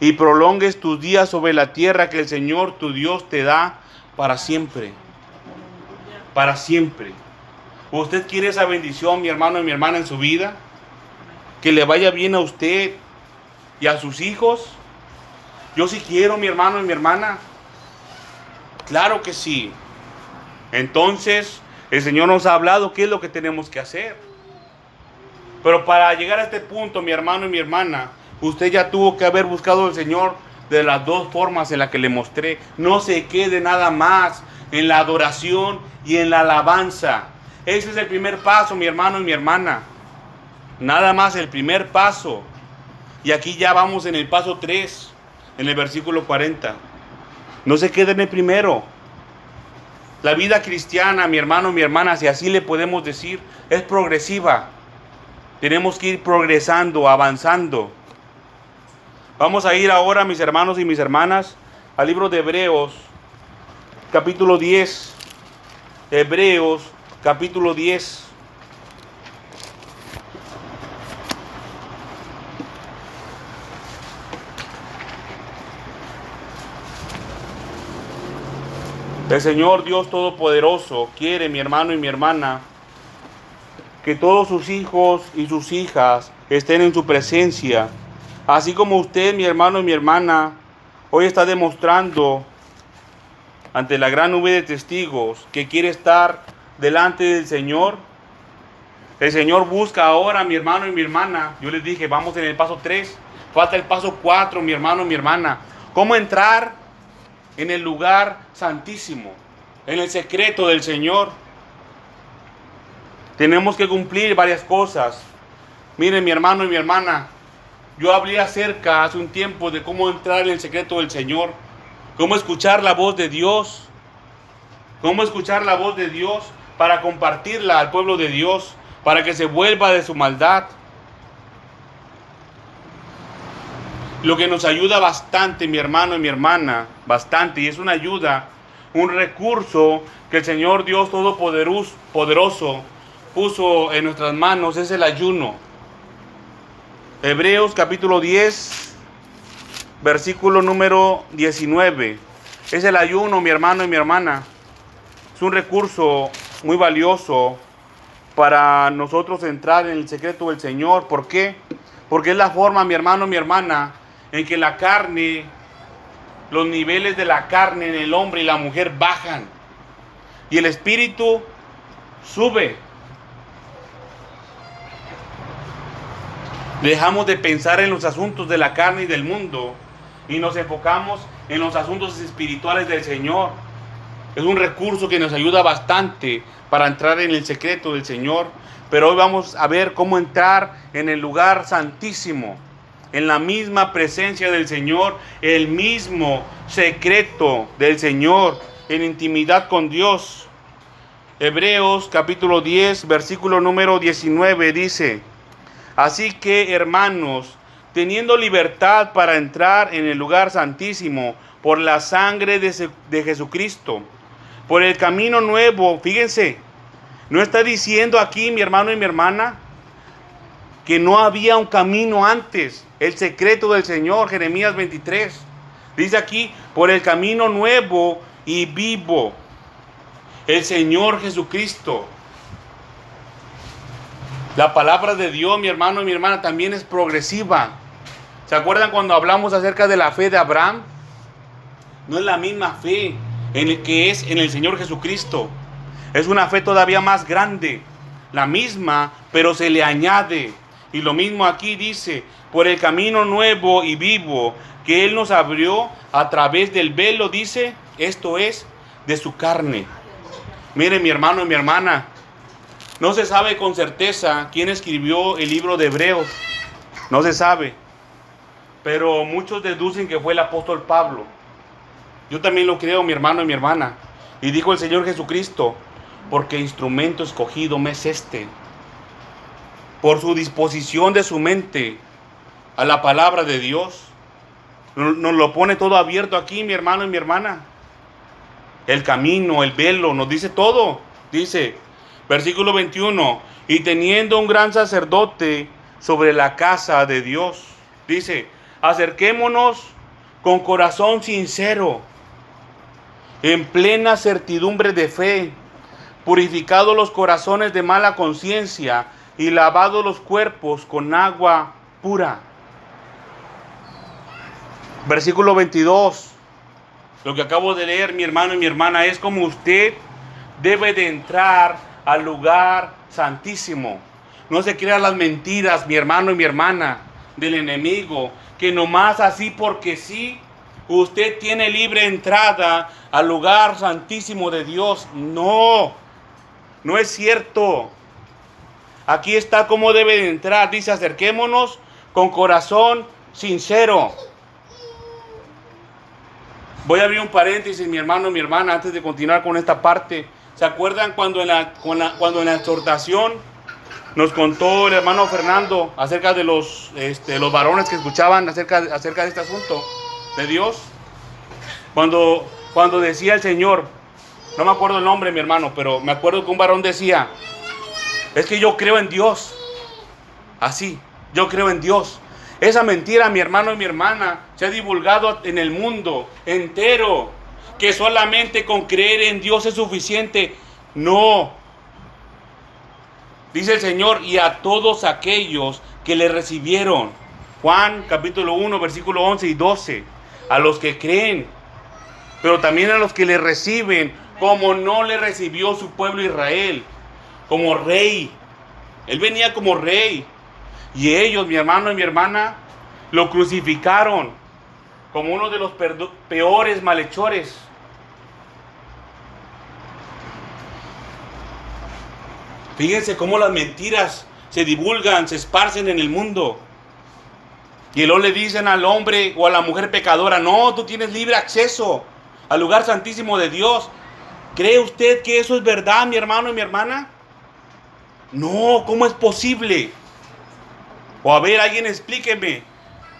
y prolongues tus días sobre la tierra que el Señor tu Dios te da para siempre para siempre. ¿Usted quiere esa bendición, mi hermano y mi hermana, en su vida? Que le vaya bien a usted y a sus hijos. Yo sí quiero, mi hermano y mi hermana. Claro que sí. Entonces, el Señor nos ha hablado qué es lo que tenemos que hacer. Pero para llegar a este punto, mi hermano y mi hermana, usted ya tuvo que haber buscado al Señor de las dos formas en las que le mostré. No se quede nada más en la adoración y en la alabanza. Ese es el primer paso, mi hermano y mi hermana. Nada más el primer paso. Y aquí ya vamos en el paso 3. en el versículo 40. No se quede en el primero. La vida cristiana, mi hermano, mi hermana, si así le podemos decir, es progresiva. Tenemos que ir progresando, avanzando. Vamos a ir ahora, mis hermanos y mis hermanas, al libro de Hebreos, capítulo 10. Hebreos, capítulo 10. El Señor Dios Todopoderoso quiere, mi hermano y mi hermana, que todos sus hijos y sus hijas estén en su presencia, así como usted, mi hermano y mi hermana, hoy está demostrando ante la gran nube de testigos que quiere estar delante del Señor. El Señor busca ahora, mi hermano y mi hermana. Yo les dije, vamos en el paso 3. Falta el paso 4, mi hermano y mi hermana. ¿Cómo entrar en el lugar santísimo, en el secreto del Señor. Tenemos que cumplir varias cosas. Miren, mi hermano y mi hermana, yo hablé acerca hace un tiempo de cómo entrar en el secreto del Señor, cómo escuchar la voz de Dios, cómo escuchar la voz de Dios para compartirla al pueblo de Dios, para que se vuelva de su maldad. Lo que nos ayuda bastante, mi hermano y mi hermana, bastante, y es una ayuda, un recurso que el Señor Dios Todopoderoso puso en nuestras manos, es el ayuno. Hebreos capítulo 10, versículo número 19. Es el ayuno, mi hermano y mi hermana. Es un recurso muy valioso para nosotros entrar en el secreto del Señor. ¿Por qué? Porque es la forma, mi hermano mi hermana, en que la carne, los niveles de la carne en el hombre y la mujer bajan y el espíritu sube. Dejamos de pensar en los asuntos de la carne y del mundo y nos enfocamos en los asuntos espirituales del Señor. Es un recurso que nos ayuda bastante para entrar en el secreto del Señor. Pero hoy vamos a ver cómo entrar en el lugar santísimo en la misma presencia del Señor, el mismo secreto del Señor, en intimidad con Dios. Hebreos capítulo 10, versículo número 19 dice, así que hermanos, teniendo libertad para entrar en el lugar santísimo por la sangre de, de Jesucristo, por el camino nuevo, fíjense, no está diciendo aquí mi hermano y mi hermana, que no había un camino antes. El secreto del Señor, Jeremías 23. Dice aquí, por el camino nuevo y vivo. El Señor Jesucristo. La palabra de Dios, mi hermano y mi hermana, también es progresiva. ¿Se acuerdan cuando hablamos acerca de la fe de Abraham? No es la misma fe en el que es en el Señor Jesucristo. Es una fe todavía más grande. La misma, pero se le añade. Y lo mismo aquí dice, por el camino nuevo y vivo que Él nos abrió a través del velo, dice, esto es de su carne. Mire mi hermano y mi hermana, no se sabe con certeza quién escribió el libro de Hebreos, no se sabe, pero muchos deducen que fue el apóstol Pablo. Yo también lo creo, mi hermano y mi hermana. Y dijo el Señor Jesucristo, porque instrumento escogido me es este por su disposición de su mente a la palabra de Dios. Nos lo pone todo abierto aquí, mi hermano y mi hermana. El camino, el velo, nos dice todo. Dice, versículo 21, y teniendo un gran sacerdote sobre la casa de Dios, dice, acerquémonos con corazón sincero, en plena certidumbre de fe, purificados los corazones de mala conciencia y lavado los cuerpos con agua pura. Versículo 22. Lo que acabo de leer, mi hermano y mi hermana, es como usted debe de entrar al lugar santísimo. No se crean las mentiras, mi hermano y mi hermana, del enemigo, que nomás así porque sí, usted tiene libre entrada al lugar santísimo de Dios. No, no es cierto. Aquí está cómo debe entrar. Dice, acerquémonos con corazón sincero. Voy a abrir un paréntesis, mi hermano mi hermana, antes de continuar con esta parte. ¿Se acuerdan cuando en la, cuando en la exhortación nos contó el hermano Fernando acerca de los, este, los varones que escuchaban acerca, acerca de este asunto de Dios? Cuando, cuando decía el Señor, no me acuerdo el nombre, mi hermano, pero me acuerdo que un varón decía, es que yo creo en Dios. Así, yo creo en Dios. Esa mentira, mi hermano y mi hermana, se ha divulgado en el mundo entero. Que solamente con creer en Dios es suficiente. No. Dice el Señor, y a todos aquellos que le recibieron. Juan capítulo 1, versículo 11 y 12. A los que creen, pero también a los que le reciben, como no le recibió su pueblo Israel, como rey. Él venía como rey. Y ellos, mi hermano y mi hermana, lo crucificaron como uno de los peores malhechores. Fíjense cómo las mentiras se divulgan, se esparcen en el mundo. Y luego le dicen al hombre o a la mujer pecadora, no, tú tienes libre acceso al lugar santísimo de Dios. ¿Cree usted que eso es verdad, mi hermano y mi hermana? No, ¿cómo es posible? O a ver, alguien explíqueme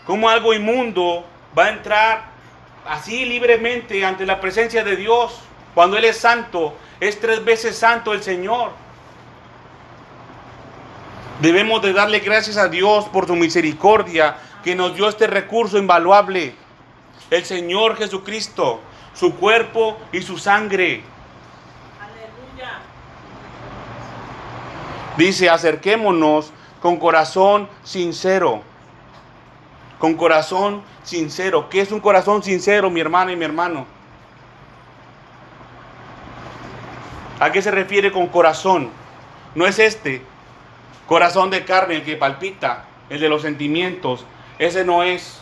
cómo algo inmundo va a entrar así libremente ante la presencia de Dios cuando Él es santo. Es tres veces santo el Señor. Debemos de darle gracias a Dios por su misericordia que nos dio este recurso invaluable. El Señor Jesucristo, su cuerpo y su sangre. Dice, acerquémonos con corazón sincero. Con corazón sincero. ¿Qué es un corazón sincero, mi hermana y mi hermano? ¿A qué se refiere con corazón? No es este corazón de carne el que palpita, el de los sentimientos. Ese no es.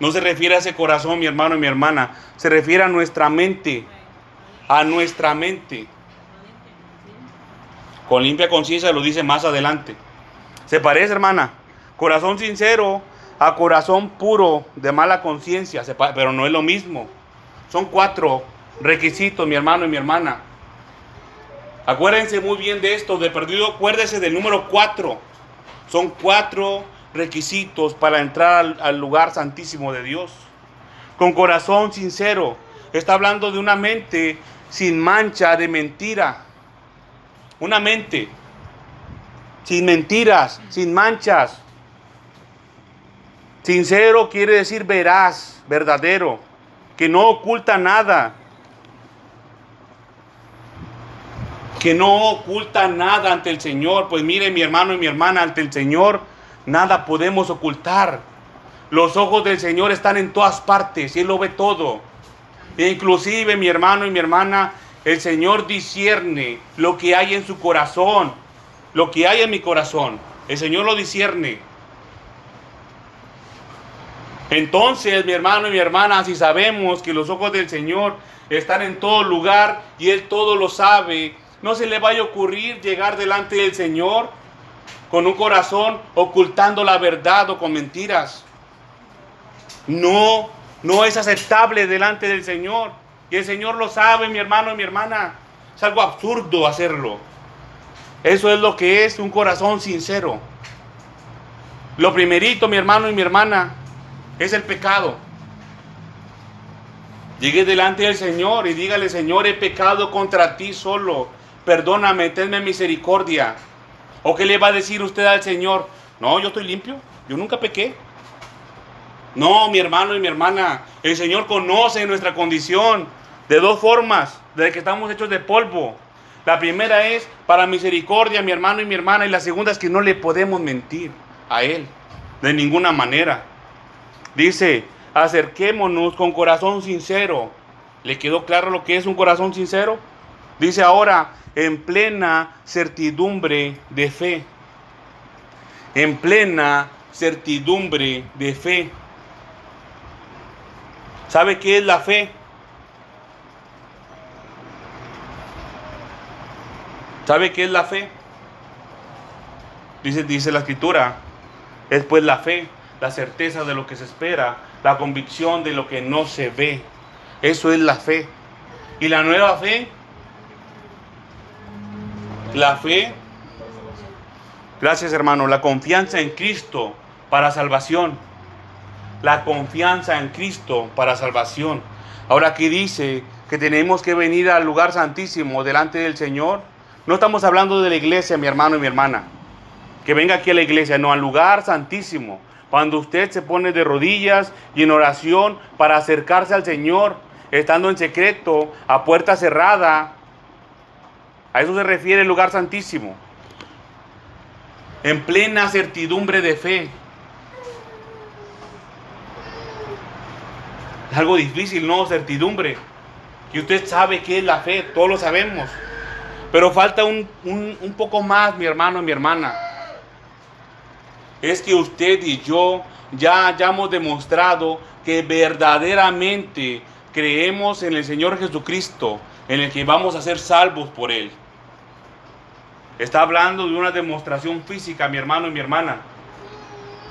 No se refiere a ese corazón, mi hermano y mi hermana. Se refiere a nuestra mente. A nuestra mente. Con limpia conciencia lo dice más adelante. Se parece, hermana. Corazón sincero a corazón puro de mala conciencia, pero no es lo mismo. Son cuatro requisitos, mi hermano y mi hermana. Acuérdense muy bien de esto, de perdido, acuérdense del número cuatro. Son cuatro requisitos para entrar al, al lugar santísimo de Dios. Con corazón sincero. Está hablando de una mente sin mancha de mentira una mente sin mentiras, sin manchas. Sincero quiere decir veraz, verdadero, que no oculta nada. Que no oculta nada ante el Señor. Pues mire mi hermano y mi hermana, ante el Señor nada podemos ocultar. Los ojos del Señor están en todas partes y Él lo ve todo. E inclusive mi hermano y mi hermana, el Señor discierne lo que hay en su corazón, lo que hay en mi corazón. El Señor lo discierne. Entonces, mi hermano y mi hermana, si sabemos que los ojos del Señor están en todo lugar y Él todo lo sabe, no se le vaya a ocurrir llegar delante del Señor con un corazón ocultando la verdad o con mentiras. No, no es aceptable delante del Señor. Y el Señor lo sabe, mi hermano y mi hermana. Es algo absurdo hacerlo. Eso es lo que es un corazón sincero. Lo primerito, mi hermano y mi hermana, es el pecado. Llegue delante del Señor y dígale, Señor, he pecado contra ti solo. Perdóname, tenme misericordia. ¿O qué le va a decir usted al Señor? No, yo estoy limpio. Yo nunca pequé. No, mi hermano y mi hermana, el Señor conoce nuestra condición de dos formas, de que estamos hechos de polvo. La primera es para misericordia, mi hermano y mi hermana, y la segunda es que no le podemos mentir a Él de ninguna manera. Dice, acerquémonos con corazón sincero. ¿Le quedó claro lo que es un corazón sincero? Dice ahora, en plena certidumbre de fe. En plena certidumbre de fe. ¿Sabe qué es la fe? ¿Sabe qué es la fe? Dice, dice la escritura, es pues la fe, la certeza de lo que se espera, la convicción de lo que no se ve. Eso es la fe. Y la nueva fe, la fe, gracias hermano, la confianza en Cristo para salvación. La confianza en Cristo para salvación. Ahora aquí dice que tenemos que venir al lugar santísimo delante del Señor. No estamos hablando de la iglesia, mi hermano y mi hermana. Que venga aquí a la iglesia, no, al lugar santísimo. Cuando usted se pone de rodillas y en oración para acercarse al Señor, estando en secreto, a puerta cerrada. A eso se refiere el lugar santísimo. En plena certidumbre de fe. Es algo difícil, ¿no? Certidumbre. Y usted sabe qué es la fe, todos lo sabemos. Pero falta un, un poco más, mi hermano y mi hermana. Es que usted y yo ya hayamos demostrado que verdaderamente creemos en el Señor Jesucristo, en el que vamos a ser salvos por Él. Está hablando de una demostración física, mi hermano y mi hermana.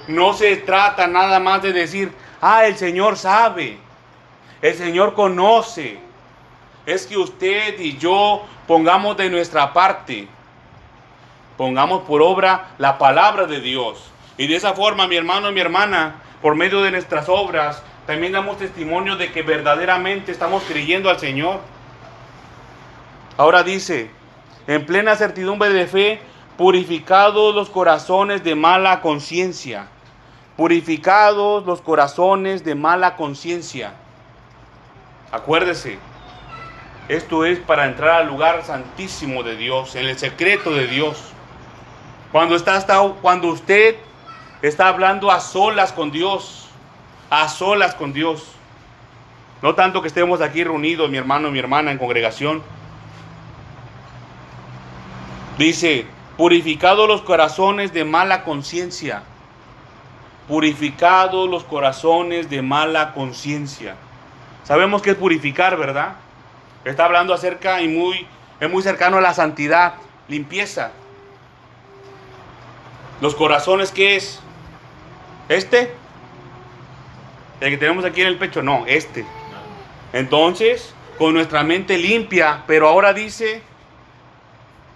No se trata nada más de decir, ah, el Señor sabe, el Señor conoce. Es que usted y yo pongamos de nuestra parte, pongamos por obra la palabra de Dios. Y de esa forma, mi hermano y mi hermana, por medio de nuestras obras, también damos testimonio de que verdaderamente estamos creyendo al Señor. Ahora dice, en plena certidumbre de fe, purificados los corazones de mala conciencia. Purificados los corazones de mala conciencia. Acuérdese, esto es para entrar al lugar santísimo de Dios, en el secreto de Dios. Cuando, está, cuando usted está hablando a solas con Dios, a solas con Dios. No tanto que estemos aquí reunidos, mi hermano y mi hermana, en congregación. Dice, purificados los corazones de mala conciencia. Purificados los corazones de mala conciencia. Sabemos que es purificar, ¿verdad? Está hablando acerca y muy, es muy cercano a la santidad, limpieza. Los corazones, ¿qué es? Este, el que tenemos aquí en el pecho, no, este. Entonces, con nuestra mente limpia, pero ahora dice,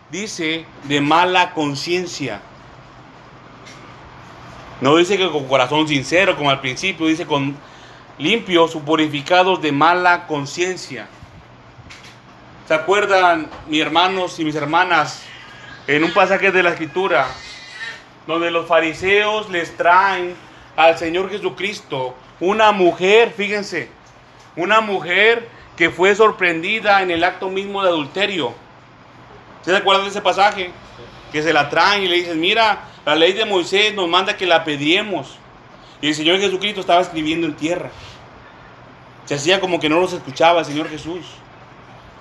dice de mala conciencia. No dice que con corazón sincero, como al principio, dice con limpios o purificados de mala conciencia. ¿Se acuerdan, mis hermanos y mis hermanas, en un pasaje de la Escritura, donde los fariseos les traen al Señor Jesucristo una mujer, fíjense, una mujer que fue sorprendida en el acto mismo de adulterio. ¿Se acuerdan de ese pasaje? Que se la traen y le dicen, mira, la ley de Moisés nos manda que la pediemos. Y el Señor Jesucristo estaba escribiendo en tierra. Se hacía como que no los escuchaba el Señor Jesús.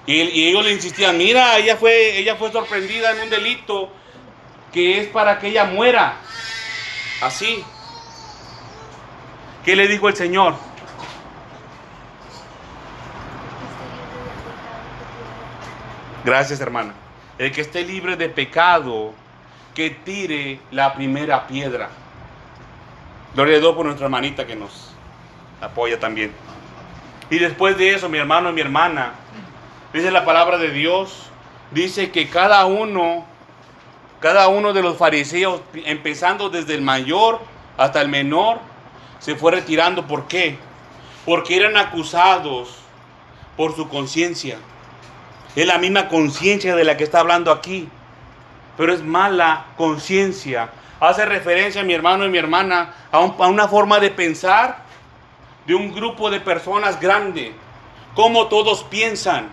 Y, ellos le insistían, mira, ella fue, ella fue sorprendida en un delito que es para que ella muera. Así. ¿Qué le dijo el Señor? Gracias, hermana. El que esté libre de pecado, que tire la primera piedra. Gloria a Dios por nuestra hermanita que nos apoya también. Y después de eso, mi hermano y mi hermana, dice la palabra de Dios, dice que cada uno, cada uno de los fariseos, empezando desde el mayor hasta el menor, se fue retirando. ¿Por qué? Porque eran acusados por su conciencia. Es la misma conciencia de la que está hablando aquí. Pero es mala conciencia. Hace referencia, mi hermano y mi hermana, a, a, una forma de pensar de un grupo de personas grande. Como todos piensan.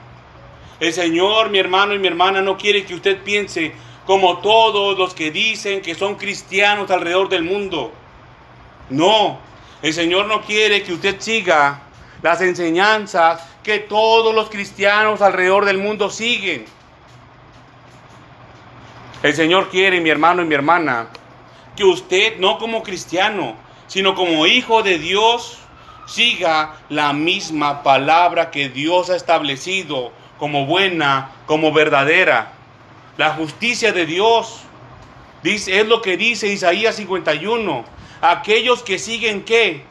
El Señor, mi hermano y mi hermana, no quiere que usted piense como todos los que dicen que son cristianos alrededor del mundo. No, el Señor no quiere que usted siga las enseñanzas que todos los cristianos alrededor del mundo siguen. El Señor quiere, mi hermano y mi hermana, que usted, no como cristiano, sino como hijo de Dios, siga la misma palabra que Dios ha establecido como buena, como verdadera. La justicia de Dios dice, es lo que dice Isaías 51 aquellos que siguen qué?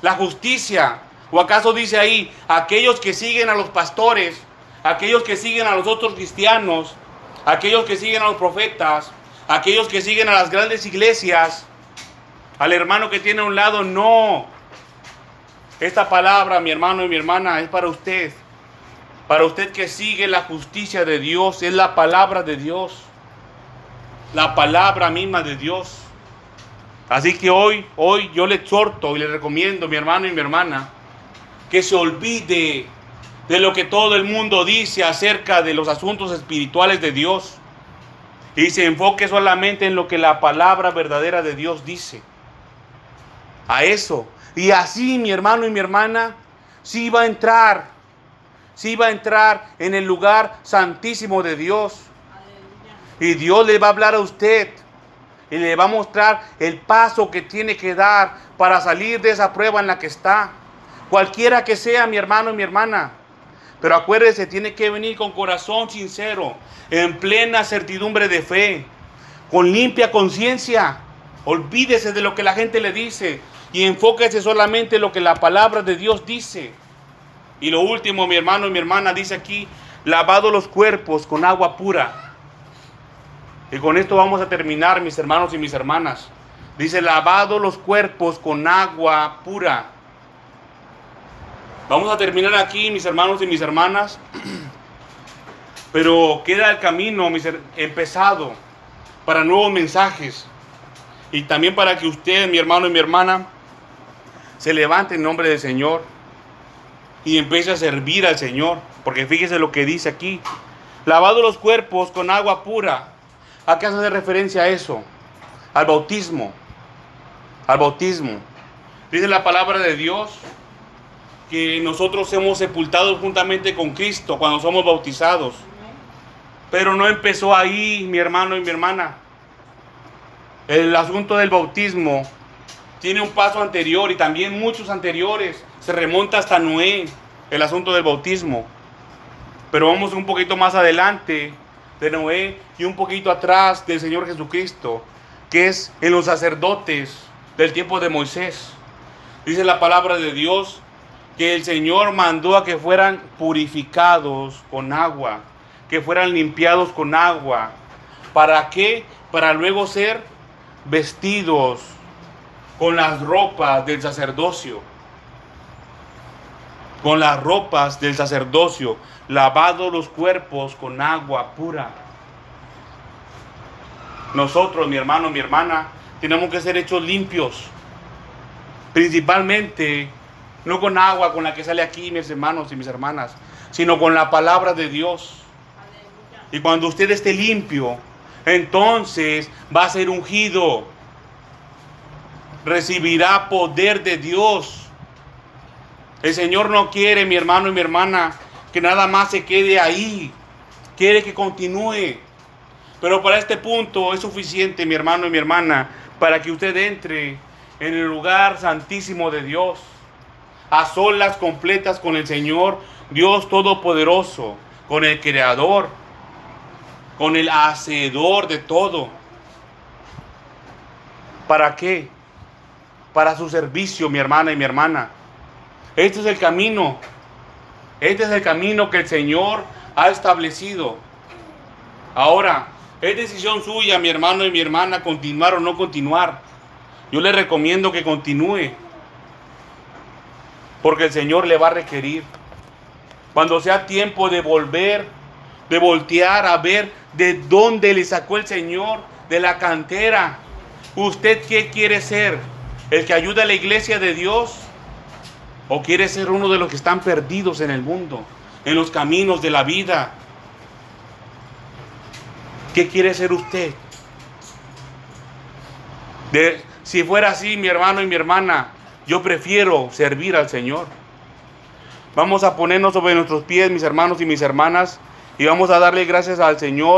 la justicia. ¿O acaso dice ahí, aquellos que siguen a los pastores, aquellos que siguen a los otros cristianos, aquellos que siguen a los profetas, aquellos que siguen a las grandes iglesias, al hermano que tiene a un lado, no. Esta palabra, mi hermano y mi hermana, es para usted. Para usted que sigue la justicia de Dios, es la palabra de Dios. La palabra misma de Dios. Así que hoy, hoy yo le exhorto y le recomiendo, mi hermano y mi hermana, que se olvide de lo que todo el mundo dice acerca de los asuntos espirituales de Dios y se enfoque solamente en lo que la palabra verdadera de Dios dice. A eso. Y así mi hermano y mi hermana, sí va a entrar, sí va a entrar en el lugar santísimo de Dios. Y Dios le va a hablar a usted y le va a mostrar el paso que tiene que dar para salir de esa prueba en la que está. Cualquiera que sea mi hermano y mi hermana. Pero acuérdese, tiene que venir con corazón sincero, en plena certidumbre de fe, con limpia conciencia. Olvídese de lo que la gente le dice y enfóquese solamente en lo que la palabra de Dios dice. Y lo último, mi hermano y mi hermana, dice aquí, lavado los cuerpos con agua pura. Y con esto vamos a terminar, mis hermanos y mis hermanas. Dice, lavado los cuerpos con agua pura. Vamos a terminar aquí, mis hermanos y mis hermanas. Pero queda el camino mis empezado para nuevos mensajes. Y también para que usted, mi hermano y mi hermana, se levante en nombre del Señor y empiece a servir al Señor. Porque fíjese lo que dice aquí. Lavado los cuerpos con agua pura. ¿A qué hace referencia a eso? Al bautismo. Al bautismo. Dice la palabra de Dios que nosotros hemos sepultado juntamente con Cristo cuando somos bautizados. Pero no empezó ahí, mi hermano y mi hermana. El asunto del bautismo tiene un paso anterior y también muchos anteriores. Se remonta hasta Noé, el asunto del bautismo. Pero vamos un poquito más adelante de Noé y un poquito atrás del Señor Jesucristo, que es en los sacerdotes del tiempo de Moisés. Dice la palabra de Dios que el Señor mandó a que fueran purificados con agua, que fueran limpiados con agua. ¿Para qué? Para luego ser vestidos con las ropas del sacerdocio. Con las ropas del sacerdocio, lavados los cuerpos con agua pura. Nosotros, mi hermano, mi hermana, tenemos que ser hechos limpios. Principalmente no con agua con la que sale aquí mis hermanos y mis hermanas, sino con la palabra de Dios. Y cuando usted esté limpio, entonces va a ser ungido. Recibirá poder de Dios. El Señor no quiere, mi hermano y mi hermana, que nada más se quede ahí. Quiere que continúe. Pero para este punto es suficiente, mi hermano y mi hermana, para que usted entre en el lugar santísimo de Dios a solas completas con el Señor, Dios Todopoderoso, con el Creador, con el Hacedor de todo. ¿Para qué? Para su servicio, mi hermana y mi hermana. Este es el camino. Este es el camino que el Señor ha establecido. Ahora, es decisión suya, mi hermano y mi hermana, continuar o no continuar. Yo le recomiendo que continúe. Porque el Señor le va a requerir. Cuando sea tiempo de volver, de voltear a ver de dónde le sacó el Señor, de la cantera. ¿Usted qué quiere ser? ¿El que ayuda a la iglesia de Dios? ¿O quiere ser uno de los que están perdidos en el mundo, en los caminos de la vida? ¿Qué quiere ser usted? De, si fuera así, mi hermano y mi hermana, yo prefiero servir al Señor. Vamos a ponernos sobre nuestros pies, mis hermanos y mis hermanas, y vamos a darle gracias al Señor.